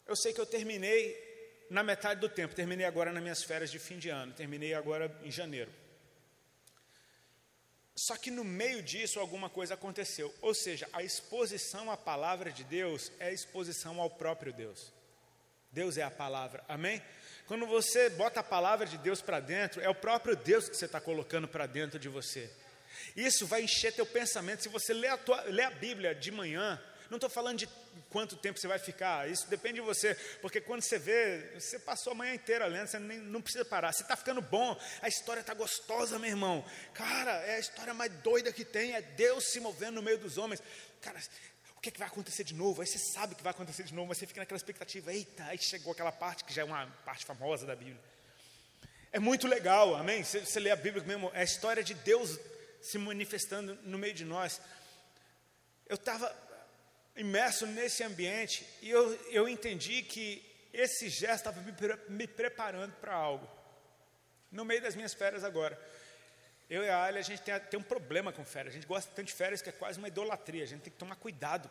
Eu sei que eu terminei na metade do tempo, terminei agora nas minhas férias de fim de ano, terminei agora em janeiro. Só que no meio disso alguma coisa aconteceu. Ou seja, a exposição à palavra de Deus é a exposição ao próprio Deus. Deus é a palavra, amém? Quando você bota a palavra de Deus para dentro, é o próprio Deus que você está colocando para dentro de você. Isso vai encher teu pensamento. Se você lê a, tua, lê a Bíblia de manhã, não estou falando de quanto tempo você vai ficar, isso depende de você, porque quando você vê, você passou a manhã inteira lendo, você nem, não precisa parar. Se está ficando bom, a história está gostosa, meu irmão. Cara, é a história mais doida que tem, é Deus se movendo no meio dos homens. Cara, o que, que vai acontecer de novo? Aí você sabe que vai acontecer de novo, mas você fica naquela expectativa, eita, aí chegou aquela parte que já é uma parte famosa da Bíblia. É muito legal, amém? Você, você lê a Bíblia mesmo, é a história de Deus se manifestando no meio de nós. Eu estava imerso nesse ambiente e eu, eu entendi que esse gesto estava me, me preparando para algo. No meio das minhas férias agora. Eu e a Ali, a gente tem, tem, um problema com férias. A gente gosta tanto de férias que é quase uma idolatria. A gente tem que tomar cuidado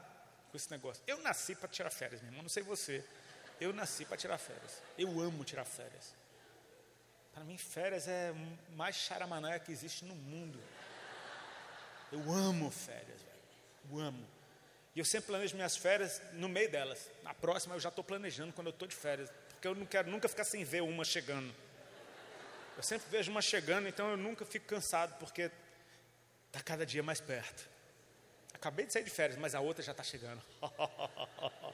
com esse negócio. Eu nasci para tirar férias, meu irmão. Não sei você. Eu nasci para tirar férias. Eu amo tirar férias. Para mim, férias é mais charamanaia que existe no mundo. Eu amo férias, velho. Eu amo. E eu sempre planejo minhas férias no meio delas. Na próxima eu já estou planejando quando eu estou de férias. Porque eu não quero nunca ficar sem ver uma chegando. Eu sempre vejo uma chegando, então eu nunca fico cansado, porque está cada dia mais perto. Acabei de sair de férias, mas a outra já está chegando.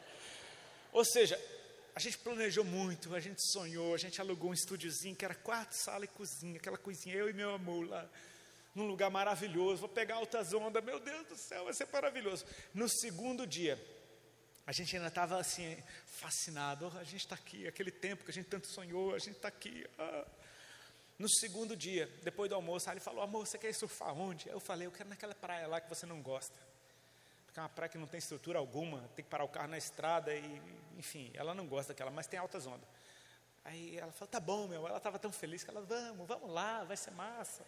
Ou seja, a gente planejou muito, a gente sonhou, a gente alugou um estúdiozinho que era quarto, sala e cozinha, aquela coisinha, eu e meu amor lá, num lugar maravilhoso. Vou pegar altas ondas, meu Deus do céu, vai ser maravilhoso. No segundo dia, a gente ainda estava assim, fascinado. Oh, a gente está aqui, aquele tempo que a gente tanto sonhou, a gente está aqui. Ah. No segundo dia, depois do almoço, ele falou: Amor, você quer surfar onde? Eu falei: Eu quero naquela praia lá que você não gosta. Porque é uma praia que não tem estrutura alguma, tem que parar o carro na estrada e, enfim, ela não gosta daquela, mas tem altas ondas. Aí ela falou: Tá bom, meu. Ela estava tão feliz que ela: Vamos, vamos lá, vai ser massa.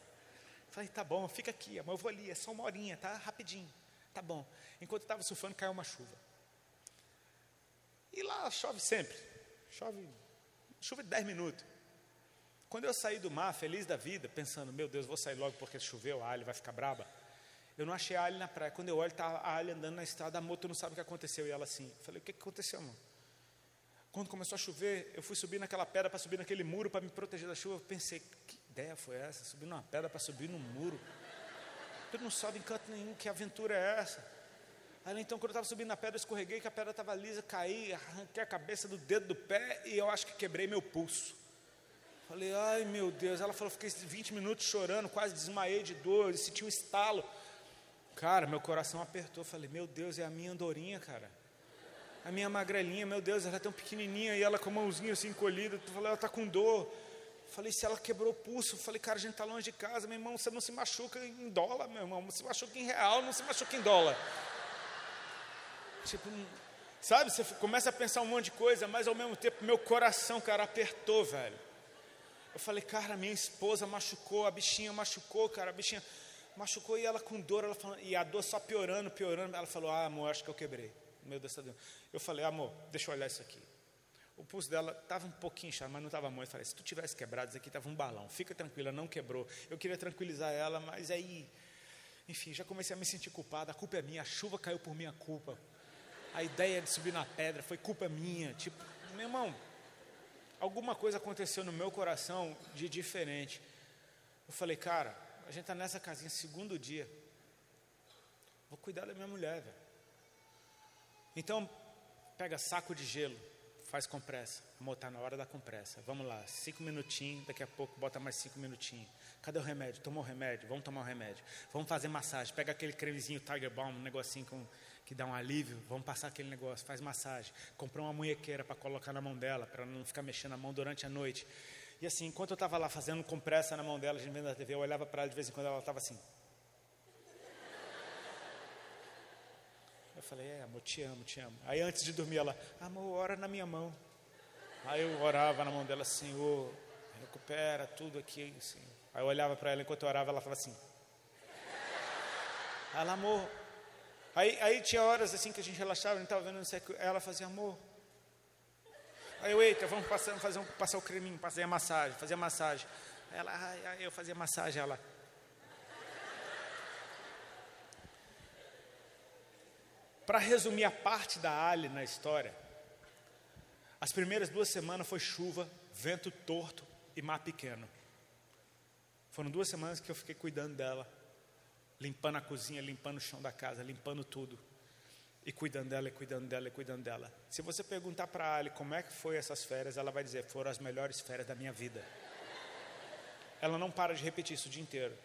Falei: Tá bom, fica aqui, amor, eu vou ali, é só uma horinha, tá? Rapidinho. Tá bom. Enquanto eu estava surfando, caiu uma chuva. E lá chove sempre. Chove, chuva de 10 minutos. Quando eu saí do mar, feliz da vida, pensando, meu Deus, vou sair logo porque choveu, a Ali vai ficar braba. Eu não achei a Ali na praia. Quando eu olho, está a Ali andando na estrada, a moto não sabe o que aconteceu. E ela assim, falei, o que aconteceu, amor? Quando começou a chover, eu fui subir naquela pedra para subir naquele muro para me proteger da chuva. Eu pensei, que ideia foi essa? Subir numa pedra para subir num muro. Tu não sobe em canto nenhum, que aventura é essa? Aí então, quando eu estava subindo na pedra, eu escorreguei, que a pedra estava lisa, caí, arranquei a cabeça do dedo do pé e eu acho que quebrei meu pulso. Falei, ai meu Deus. Ela falou, fiquei 20 minutos chorando, quase desmaiei de dor, senti um estalo. Cara, meu coração apertou. Falei, meu Deus, é a minha andorinha, cara. A minha magrelinha, meu Deus, ela é tão pequenininha e ela com a mãozinha assim encolhida. Falei, ela está com dor. Falei, se ela quebrou o pulso. Falei, cara, a gente está longe de casa, meu irmão. Você não se machuca em dólar, meu irmão. Você se machuca em real, não se machuca em dólar. Tipo, sabe, você começa a pensar um monte de coisa, mas ao mesmo tempo meu coração, cara, apertou, velho. Eu falei, cara, minha esposa machucou, a bichinha machucou, cara, a bichinha machucou e ela com dor, ela falou, e a dor só piorando, piorando. Ela falou, ah, amor, acho que eu quebrei. Meu Deus, tá Eu falei, amor, deixa eu olhar isso aqui. O pulso dela estava um pouquinho inchado, mas não estava muito. Eu falei, se tu tivesse quebrado, isso aqui estava um balão. Fica tranquila, não quebrou. Eu queria tranquilizar ela, mas aí, enfim, já comecei a me sentir culpada. A culpa é minha, a chuva caiu por minha culpa. A ideia de subir na pedra foi culpa minha. Tipo, meu irmão, alguma coisa aconteceu no meu coração de diferente. Eu falei, cara, a gente está nessa casinha segundo dia. Vou cuidar da minha mulher, velho. Então, pega saco de gelo, faz compressa. Amor, tá na hora da compressa. Vamos lá, cinco minutinhos, daqui a pouco bota mais cinco minutinhos. Cadê o remédio? Tomou o remédio? Vamos tomar o remédio. Vamos fazer massagem. Pega aquele cremezinho Tiger Balm, um negocinho com que dá um alívio, vamos passar aquele negócio, faz massagem. Comprou uma munhequeira para colocar na mão dela, para não ficar mexendo a mão durante a noite. E assim, enquanto eu estava lá fazendo compressa na mão dela, a gente vendo na TV, eu olhava para ela de vez em quando, ela estava assim. Eu falei, é, amor, te amo, te amo. Aí antes de dormir, ela, amor, ora na minha mão. Aí eu orava na mão dela, Senhor, recupera tudo aqui, assim. Aí eu olhava para ela, enquanto eu orava, ela estava assim. Ela, amor, Aí, aí tinha horas assim que a gente relaxava, a gente estava vendo, não sei, ela fazia amor. Aí eu, eita, vamos passar, fazer um, passar o creminho, fazer a massagem, fazer a massagem. Ela, aí eu fazia massagem, ela. Para resumir a parte da Ali na história, as primeiras duas semanas foi chuva, vento torto e mar pequeno. Foram duas semanas que eu fiquei cuidando dela limpando a cozinha, limpando o chão da casa, limpando tudo. E cuidando dela, e cuidando dela, e cuidando dela. Se você perguntar para a Ali como é que foi essas férias, ela vai dizer: foram as melhores férias da minha vida. Ela não para de repetir isso o dia inteiro.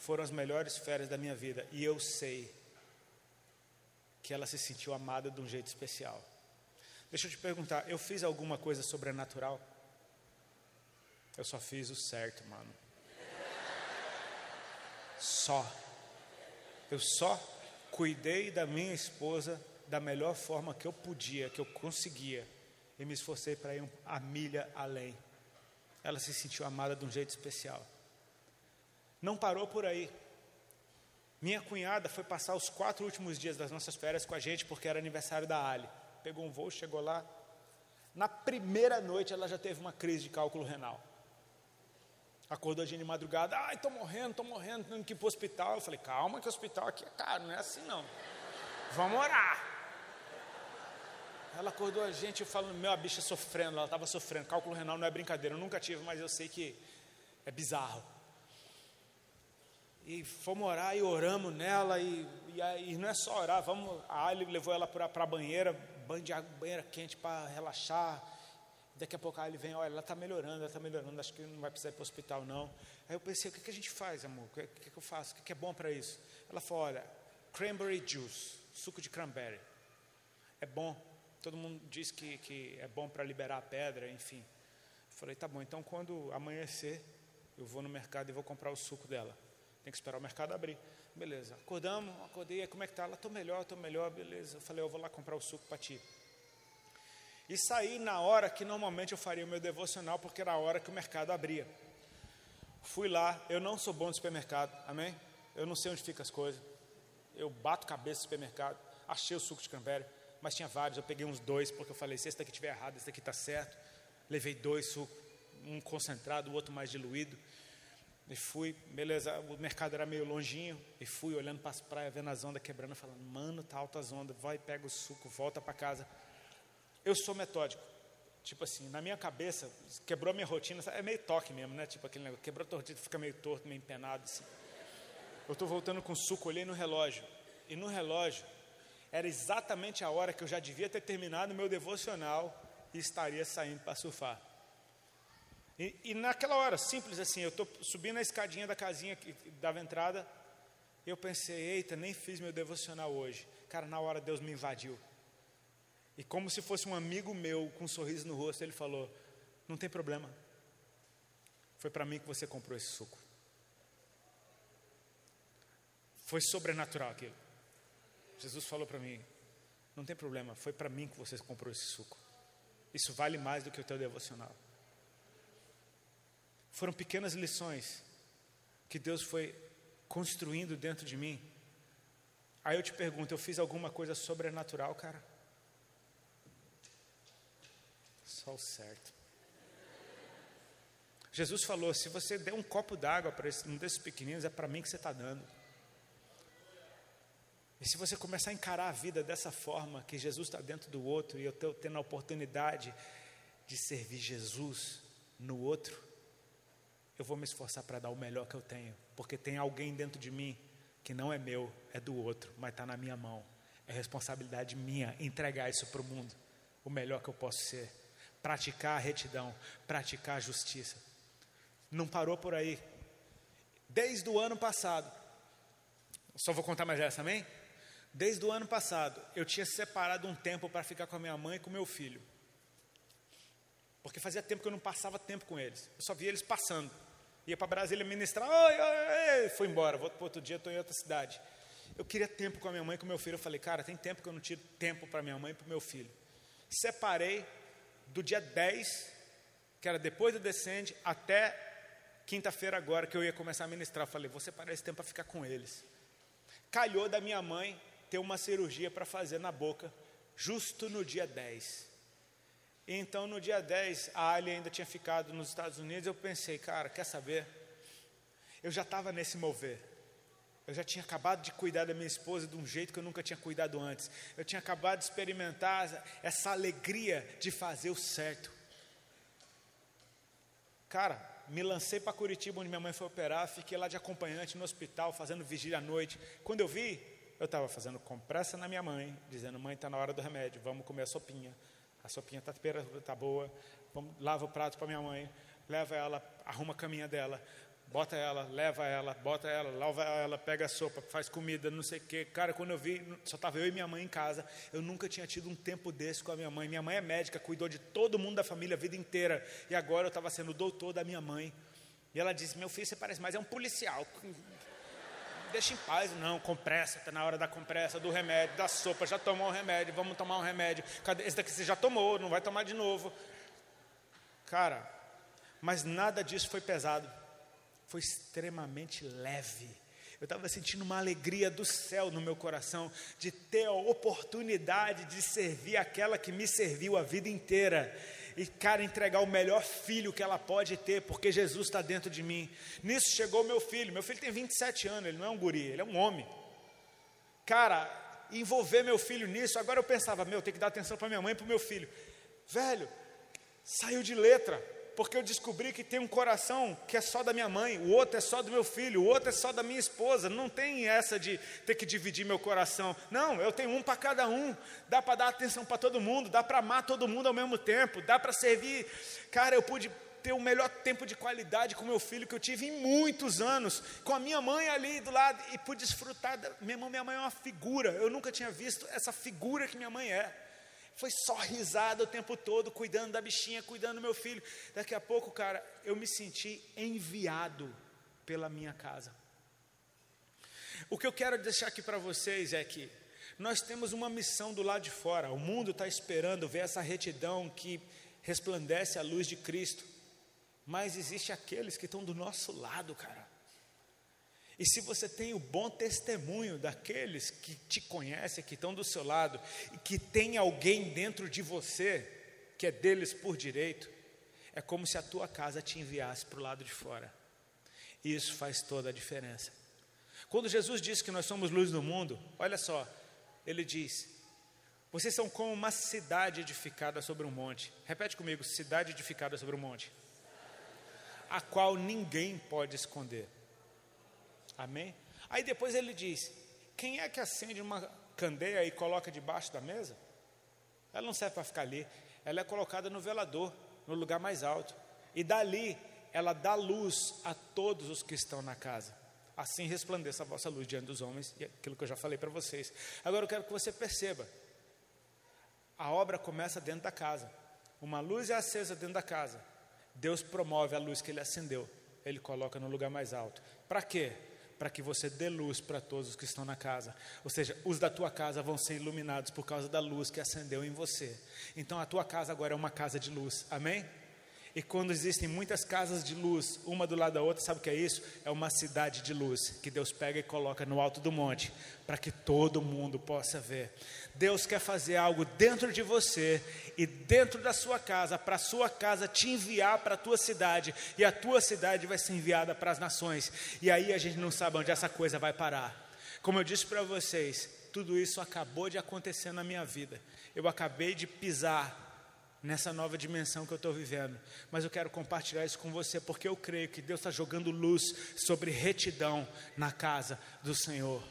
Foram as melhores férias da minha vida. E eu sei que ela se sentiu amada de um jeito especial. Deixa eu te perguntar, eu fiz alguma coisa sobrenatural? Eu só fiz o certo, mano. Só. Eu só cuidei da minha esposa da melhor forma que eu podia, que eu conseguia, e me esforcei para ir a milha além. Ela se sentiu amada de um jeito especial. Não parou por aí. Minha cunhada foi passar os quatro últimos dias das nossas férias com a gente, porque era aniversário da Ali. Pegou um voo, chegou lá. Na primeira noite, ela já teve uma crise de cálculo renal. Acordou a gente de madrugada, ai, estou morrendo, estou morrendo, tendo que ir para o hospital. Eu falei, calma que o hospital aqui é caro, não é assim não. Vamos orar. Ela acordou a gente, eu falo, meu, a bicha sofrendo, ela estava sofrendo. Cálculo renal não é brincadeira, eu nunca tive, mas eu sei que é bizarro. E fomos orar e oramos nela, e, e, e não é só orar, vamos, a Ali levou ela para a banheira, banho de água, banheira quente para relaxar. Daqui a pouco a Ali vem, olha, ela está melhorando, ela está melhorando, acho que não vai precisar ir para o hospital não. Aí eu pensei, o que, que a gente faz, amor? O que, que, que eu faço? O que, que é bom para isso? Ela falou, olha, cranberry juice, suco de cranberry. É bom, todo mundo diz que, que é bom para liberar a pedra, enfim. Eu falei, tá bom, então quando amanhecer, eu vou no mercado e vou comprar o suco dela. Tem que esperar o mercado abrir. Beleza. Acordamos, acordei, como é que tá? Ela, tô melhor, tô melhor, beleza. Eu falei, eu vou lá comprar o suco para ti. E saí na hora que normalmente eu faria o meu devocional, porque era a hora que o mercado abria. Fui lá, eu não sou bom de supermercado, amém? Eu não sei onde ficam as coisas. Eu bato cabeça no supermercado, achei o suco de cranberry, mas tinha vários, eu peguei uns dois, porque eu falei, se esse daqui estiver errado, esse daqui está certo. Levei dois sucos, um concentrado, o outro mais diluído. E fui, beleza, o mercado era meio longinho, e fui olhando para as praias, vendo as ondas quebrando, falando, mano, tá altas ondas, vai, pega o suco, volta para casa. Eu sou metódico. Tipo assim, na minha cabeça, quebrou a minha rotina, é meio toque mesmo, né? Tipo aquele negócio, quebrou a rotina, fica meio torto, meio empenado, assim. Eu estou voltando com suco, olhei no relógio, e no relógio, era exatamente a hora que eu já devia ter terminado o meu devocional e estaria saindo para surfar. E, e, naquela hora, simples assim, eu estou subindo a escadinha da casinha que dava entrada, eu pensei, eita, nem fiz meu devocional hoje. Cara, na hora Deus me invadiu. E como se fosse um amigo meu com um sorriso no rosto, ele falou: Não tem problema. Foi para mim que você comprou esse suco. Foi sobrenatural aquilo. Jesus falou para mim: Não tem problema, foi para mim que você comprou esse suco. Isso vale mais do que o teu devocional. Foram pequenas lições que Deus foi construindo dentro de mim. Aí eu te pergunto: eu fiz alguma coisa sobrenatural, cara? Só o certo. Jesus falou: se você der um copo d'água para um desses pequeninos, é para mim que você está dando. E se você começar a encarar a vida dessa forma, que Jesus está dentro do outro e eu estou tendo a oportunidade de servir Jesus no outro, eu vou me esforçar para dar o melhor que eu tenho, porque tem alguém dentro de mim que não é meu, é do outro, mas está na minha mão. É responsabilidade minha entregar isso para o mundo, o melhor que eu posso ser praticar a retidão, praticar a justiça. Não parou por aí. Desde o ano passado, só vou contar mais essa, amém? Desde o ano passado, eu tinha separado um tempo para ficar com a minha mãe e com meu filho. Porque fazia tempo que eu não passava tempo com eles. Eu só via eles passando. Ia para Brasília ministrar, oi, oi, oi, fui embora, para outro dia, estou em outra cidade. Eu queria tempo com a minha mãe e com meu filho. Eu falei, cara, tem tempo que eu não tiro tempo para minha mãe e para o meu filho. Separei do dia 10, que era depois do descende, até quinta-feira agora, que eu ia começar a ministrar. Eu falei, você para esse tempo para ficar com eles. Calhou da minha mãe ter uma cirurgia para fazer na boca, justo no dia 10. Então, no dia 10, a Ali ainda tinha ficado nos Estados Unidos. Eu pensei, cara, quer saber? Eu já estava nesse mover. Eu já tinha acabado de cuidar da minha esposa de um jeito que eu nunca tinha cuidado antes. Eu tinha acabado de experimentar essa alegria de fazer o certo. Cara, me lancei para Curitiba, onde minha mãe foi operar. Fiquei lá de acompanhante no hospital, fazendo vigília à noite. Quando eu vi, eu estava fazendo compressa na minha mãe, dizendo: Mãe, está na hora do remédio, vamos comer a sopinha. A sopinha está tá boa, vamos, lava o prato para minha mãe, leva ela, arruma a caminha dela, bota ela, leva ela, bota ela, lava ela, pega a sopa, faz comida, não sei o quê. Cara, quando eu vi, só estava eu e minha mãe em casa, eu nunca tinha tido um tempo desse com a minha mãe. Minha mãe é médica, cuidou de todo mundo da família a vida inteira, e agora eu estava sendo doutor da minha mãe. E ela disse: Meu filho, você parece mais é um policial. Deixa em paz, não, compressa, está na hora da compressa, do remédio, da sopa, já tomou o remédio, vamos tomar um remédio. Esse daqui você já tomou, não vai tomar de novo. Cara, mas nada disso foi pesado foi extremamente leve. Eu estava sentindo uma alegria do céu no meu coração de ter a oportunidade de servir aquela que me serviu a vida inteira. E, cara, entregar o melhor filho que ela pode ter, porque Jesus está dentro de mim. Nisso chegou meu filho. Meu filho tem 27 anos, ele não é um guri, ele é um homem. Cara, envolver meu filho nisso, agora eu pensava, meu, tem que dar atenção para minha mãe e para o meu filho. Velho, saiu de letra porque eu descobri que tem um coração que é só da minha mãe, o outro é só do meu filho, o outro é só da minha esposa. Não tem essa de ter que dividir meu coração. Não, eu tenho um para cada um. Dá para dar atenção para todo mundo, dá para amar todo mundo ao mesmo tempo, dá para servir. Cara, eu pude ter o melhor tempo de qualidade com meu filho que eu tive em muitos anos, com a minha mãe ali do lado e pude desfrutar. Minha mãe, minha mãe é uma figura. Eu nunca tinha visto essa figura que minha mãe é. Foi só risada o tempo todo, cuidando da bichinha, cuidando do meu filho. Daqui a pouco, cara, eu me senti enviado pela minha casa. O que eu quero deixar aqui para vocês é que nós temos uma missão do lado de fora. O mundo está esperando ver essa retidão que resplandece a luz de Cristo. Mas existe aqueles que estão do nosso lado, cara. E se você tem o bom testemunho daqueles que te conhecem, que estão do seu lado, e que tem alguém dentro de você, que é deles por direito, é como se a tua casa te enviasse para o lado de fora. Isso faz toda a diferença. Quando Jesus disse que nós somos luz do mundo, olha só, ele diz: Vocês são como uma cidade edificada sobre um monte. Repete comigo: cidade edificada sobre um monte, a qual ninguém pode esconder. Amém? Aí depois ele diz: quem é que acende uma candeia e coloca debaixo da mesa? Ela não serve para ficar ali, ela é colocada no velador, no lugar mais alto. E dali ela dá luz a todos os que estão na casa. Assim resplandeça a vossa luz diante dos homens, e aquilo que eu já falei para vocês. Agora eu quero que você perceba: a obra começa dentro da casa. Uma luz é acesa dentro da casa. Deus promove a luz que ele acendeu, ele coloca no lugar mais alto. Para quê? Para que você dê luz para todos os que estão na casa. Ou seja, os da tua casa vão ser iluminados por causa da luz que acendeu em você. Então a tua casa agora é uma casa de luz. Amém? E quando existem muitas casas de luz, uma do lado da outra, sabe o que é isso? É uma cidade de luz que Deus pega e coloca no alto do monte, para que todo mundo possa ver. Deus quer fazer algo dentro de você e dentro da sua casa, para a sua casa te enviar para a tua cidade, e a tua cidade vai ser enviada para as nações. E aí a gente não sabe onde essa coisa vai parar. Como eu disse para vocês, tudo isso acabou de acontecer na minha vida. Eu acabei de pisar nessa nova dimensão que eu estou vivendo. Mas eu quero compartilhar isso com você, porque eu creio que Deus está jogando luz sobre retidão na casa do Senhor.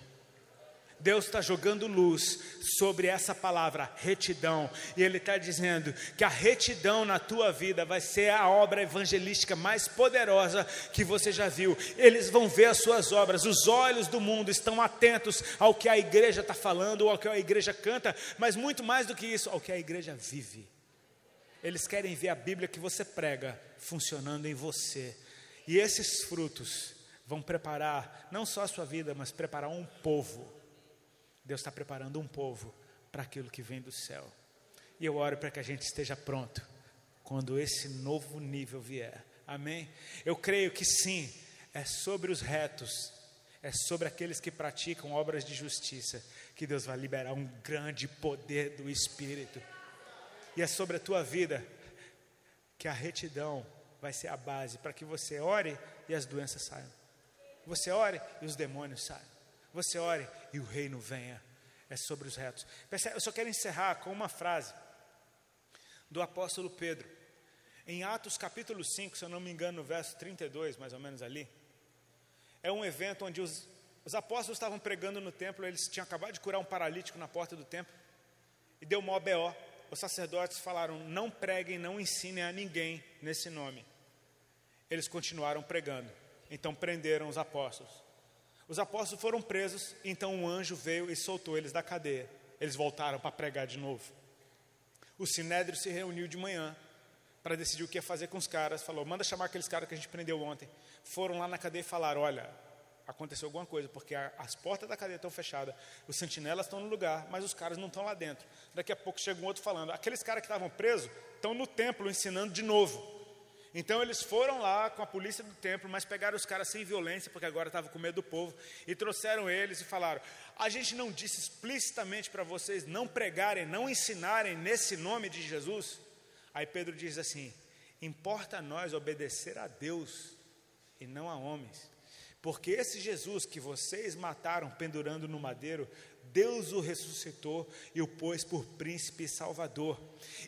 Deus está jogando luz sobre essa palavra, retidão, e Ele está dizendo que a retidão na tua vida vai ser a obra evangelística mais poderosa que você já viu. Eles vão ver as suas obras, os olhos do mundo estão atentos ao que a igreja está falando, ao que a igreja canta, mas muito mais do que isso, ao que a igreja vive. Eles querem ver a Bíblia que você prega funcionando em você. E esses frutos vão preparar não só a sua vida, mas preparar um povo. Deus está preparando um povo para aquilo que vem do céu. E eu oro para que a gente esteja pronto quando esse novo nível vier. Amém? Eu creio que sim, é sobre os retos, é sobre aqueles que praticam obras de justiça que Deus vai liberar um grande poder do Espírito e é sobre a tua vida que a retidão vai ser a base para que você ore e as doenças saiam. Você ore e os demônios saiam. Você ore e o reino venha. É sobre os retos. Eu só quero encerrar com uma frase do apóstolo Pedro. Em Atos capítulo 5, se eu não me engano, no verso 32, mais ou menos ali. É um evento onde os, os apóstolos estavam pregando no templo, eles tinham acabado de curar um paralítico na porta do templo. E deu uma OBO os sacerdotes falaram: não preguem, não ensinem a ninguém nesse nome. Eles continuaram pregando. Então prenderam os apóstolos. Os apóstolos foram presos, então um anjo veio e soltou eles da cadeia. Eles voltaram para pregar de novo. O sinédrio se reuniu de manhã para decidir o que ia fazer com os caras. Falou: manda chamar aqueles caras que a gente prendeu ontem. Foram lá na cadeia e falaram: olha, aconteceu alguma coisa, porque a, as portas da cadeia estão fechadas, os sentinelas estão no lugar, mas os caras não estão lá dentro. Daqui a pouco chega um outro falando: aqueles caras que estavam presos estão no templo ensinando de novo. Então eles foram lá com a polícia do templo, mas pegaram os caras sem violência, porque agora estavam com medo do povo, e trouxeram eles e falaram: A gente não disse explicitamente para vocês não pregarem, não ensinarem nesse nome de Jesus? Aí Pedro diz assim: Importa a nós obedecer a Deus e não a homens. Porque esse Jesus que vocês mataram pendurando no madeiro, Deus o ressuscitou e o pôs por príncipe e salvador.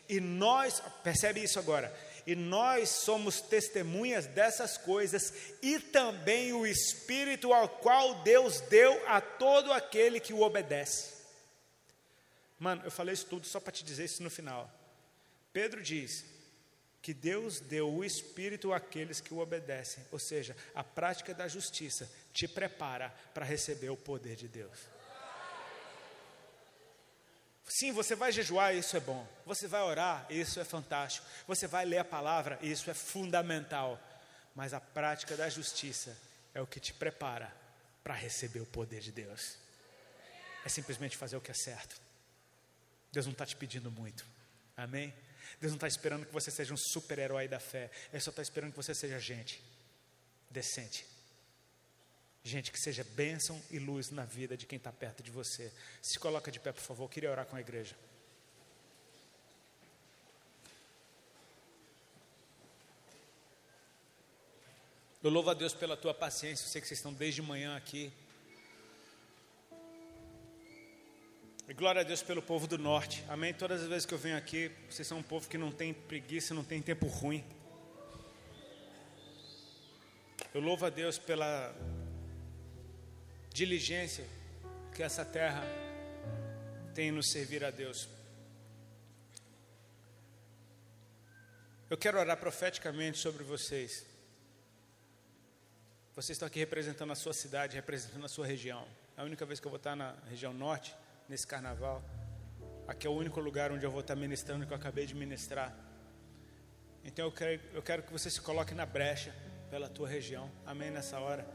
E nós, percebe isso agora, e nós somos testemunhas dessas coisas, e também o Espírito ao qual Deus deu a todo aquele que o obedece. Mano, eu falei isso tudo só para te dizer isso no final. Pedro diz que Deus deu o Espírito àqueles que o obedecem, ou seja, a prática da justiça te prepara para receber o poder de Deus. Sim, você vai jejuar, isso é bom. Você vai orar, isso é fantástico. Você vai ler a palavra, isso é fundamental. Mas a prática da justiça é o que te prepara para receber o poder de Deus. É simplesmente fazer o que é certo. Deus não está te pedindo muito. Amém? Deus não está esperando que você seja um super-herói da fé. Ele só está esperando que você seja gente decente. Gente, que seja bênção e luz na vida de quem está perto de você. Se coloca de pé, por favor. Eu queria orar com a igreja. Eu louvo a Deus pela tua paciência. Eu sei que vocês estão desde manhã aqui. Glória a Deus pelo povo do norte. Amém. Todas as vezes que eu venho aqui, vocês são um povo que não tem preguiça, não tem tempo ruim. Eu louvo a Deus pela diligência que essa terra tem nos servir a Deus. Eu quero orar profeticamente sobre vocês. Vocês estão aqui representando a sua cidade, representando a sua região. É a única vez que eu vou estar na região norte, nesse carnaval. Aqui é o único lugar onde eu vou estar ministrando que eu acabei de ministrar. Então eu quero, eu quero que você se coloque na brecha pela tua região. Amém nessa hora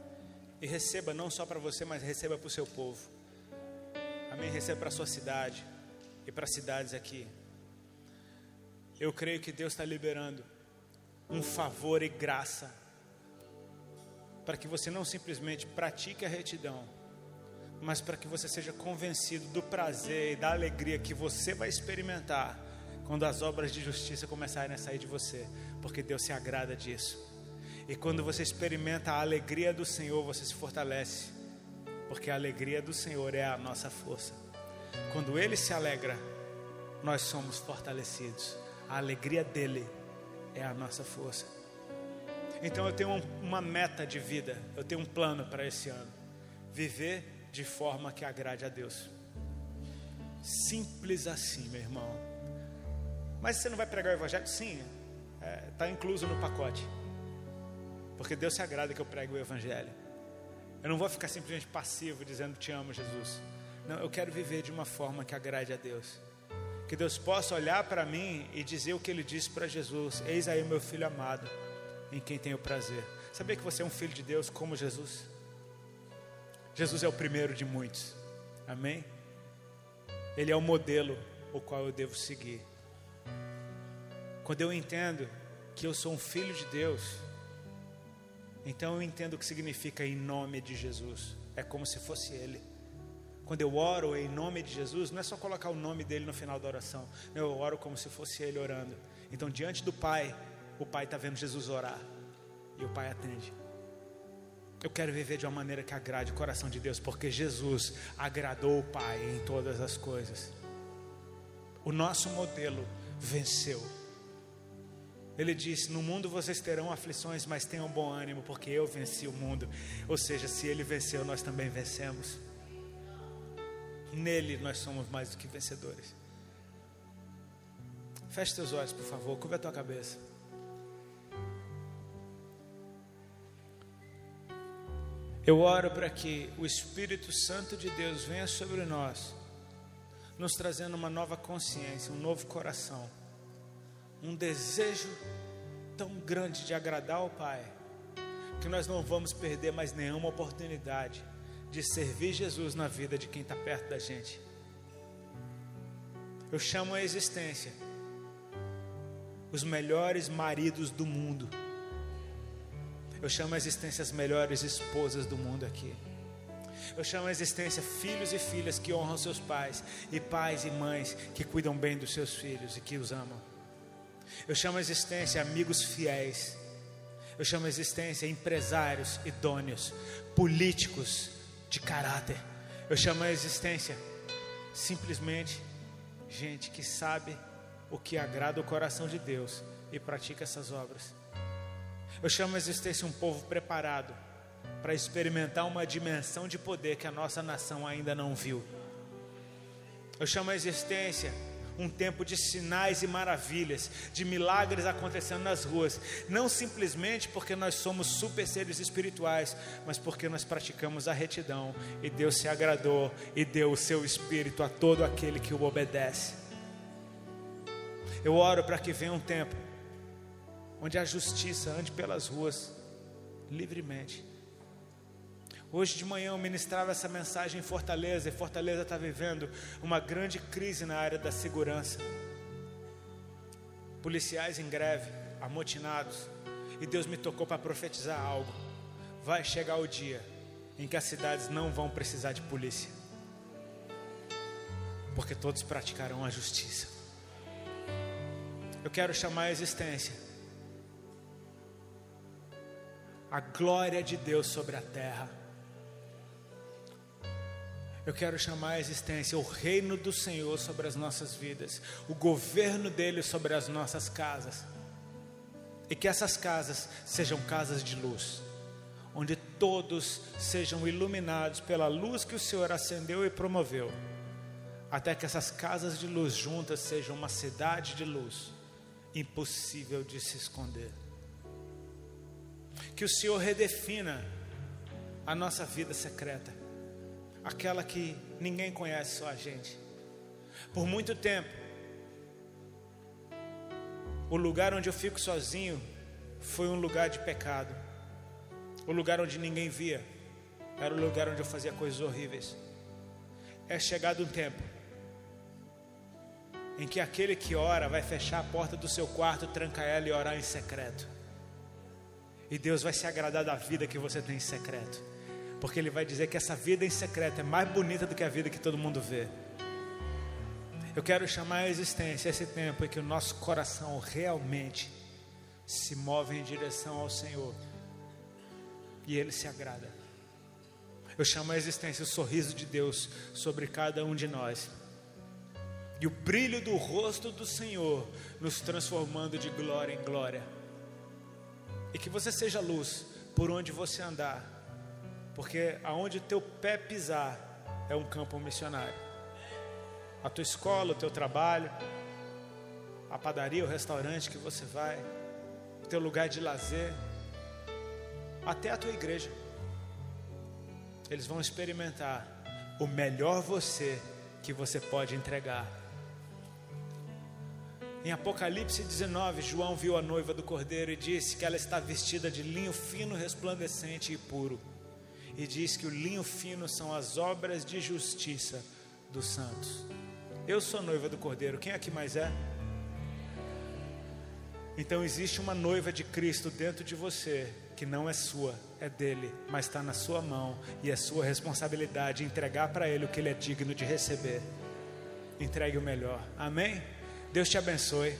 e receba não só para você, mas receba para o seu povo. Amém? Receba para a sua cidade e para cidades aqui. Eu creio que Deus está liberando um favor e graça para que você não simplesmente pratique a retidão, mas para que você seja convencido do prazer e da alegria que você vai experimentar quando as obras de justiça começarem a sair de você, porque Deus se agrada disso. E quando você experimenta a alegria do Senhor, você se fortalece, porque a alegria do Senhor é a nossa força. Quando Ele se alegra, nós somos fortalecidos. A alegria dele é a nossa força. Então eu tenho uma meta de vida, eu tenho um plano para esse ano: viver de forma que agrade a Deus. Simples assim, meu irmão. Mas você não vai pregar o Evangelho? Sim, está é, tá incluso no pacote. Porque Deus se agrada que eu pregue o Evangelho. Eu não vou ficar simplesmente passivo dizendo te amo, Jesus. Não, eu quero viver de uma forma que agrade a Deus. Que Deus possa olhar para mim e dizer o que ele disse para Jesus: Eis aí meu filho amado, em quem tenho prazer. Sabia que você é um filho de Deus como Jesus? Jesus é o primeiro de muitos. Amém? Ele é o modelo o qual eu devo seguir. Quando eu entendo que eu sou um filho de Deus, então eu entendo o que significa em nome de Jesus. É como se fosse Ele. Quando eu oro em nome de Jesus, não é só colocar o nome dele no final da oração. Eu oro como se fosse Ele orando. Então, diante do Pai, o Pai está vendo Jesus orar. E o Pai atende. Eu quero viver de uma maneira que agrade o coração de Deus, porque Jesus agradou o Pai em todas as coisas. O nosso modelo venceu. Ele disse: No mundo vocês terão aflições, mas tenham bom ânimo, porque eu venci o mundo. Ou seja, se ele venceu, nós também vencemos. Nele nós somos mais do que vencedores. Feche teus olhos, por favor, curva a tua cabeça. Eu oro para que o Espírito Santo de Deus venha sobre nós, nos trazendo uma nova consciência, um novo coração, um desejo tão grande de agradar ao Pai, que nós não vamos perder mais nenhuma oportunidade de servir Jesus na vida de quem está perto da gente. Eu chamo a existência os melhores maridos do mundo. Eu chamo a existência as melhores esposas do mundo aqui. Eu chamo a existência filhos e filhas que honram seus pais, e pais e mães que cuidam bem dos seus filhos e que os amam. Eu chamo a existência amigos fiéis. Eu chamo a existência empresários idôneos, políticos de caráter. Eu chamo a existência simplesmente gente que sabe o que agrada o coração de Deus e pratica essas obras. Eu chamo a existência um povo preparado para experimentar uma dimensão de poder que a nossa nação ainda não viu. Eu chamo a existência um tempo de sinais e maravilhas, de milagres acontecendo nas ruas, não simplesmente porque nós somos super seres espirituais, mas porque nós praticamos a retidão e Deus se agradou e deu o seu espírito a todo aquele que o obedece. Eu oro para que venha um tempo onde a justiça ande pelas ruas livremente. Hoje de manhã eu ministrava essa mensagem em Fortaleza, e Fortaleza está vivendo uma grande crise na área da segurança. Policiais em greve, amotinados, e Deus me tocou para profetizar algo. Vai chegar o dia em que as cidades não vão precisar de polícia, porque todos praticarão a justiça. Eu quero chamar a existência a glória de Deus sobre a terra. Eu quero chamar a existência o reino do Senhor sobre as nossas vidas, o governo dele sobre as nossas casas. E que essas casas sejam casas de luz, onde todos sejam iluminados pela luz que o Senhor acendeu e promoveu, até que essas casas de luz juntas sejam uma cidade de luz impossível de se esconder. Que o Senhor redefina a nossa vida secreta, aquela que ninguém conhece, só a gente. Por muito tempo, o lugar onde eu fico sozinho foi um lugar de pecado, o lugar onde ninguém via, era o lugar onde eu fazia coisas horríveis. É chegado um tempo em que aquele que ora vai fechar a porta do seu quarto, trancar ela e orar em secreto. E Deus vai se agradar da vida que você tem em secreto, porque Ele vai dizer que essa vida em secreto é mais bonita do que a vida que todo mundo vê. Eu quero chamar a existência esse tempo em que o nosso coração realmente se move em direção ao Senhor e Ele se agrada. Eu chamo a existência o sorriso de Deus sobre cada um de nós e o brilho do rosto do Senhor nos transformando de glória em glória. E que você seja luz por onde você andar, porque aonde teu pé pisar é um campo missionário. A tua escola, o teu trabalho, a padaria, o restaurante que você vai, o teu lugar de lazer, até a tua igreja. Eles vão experimentar o melhor você que você pode entregar em Apocalipse 19, João viu a noiva do cordeiro e disse que ela está vestida de linho fino, resplandecente e puro. E diz que o linho fino são as obras de justiça dos santos. Eu sou noiva do cordeiro, quem aqui mais é? Então existe uma noiva de Cristo dentro de você, que não é sua, é dele, mas está na sua mão e é sua responsabilidade entregar para ele o que ele é digno de receber. Entregue o melhor. Amém? Deus te abençoe.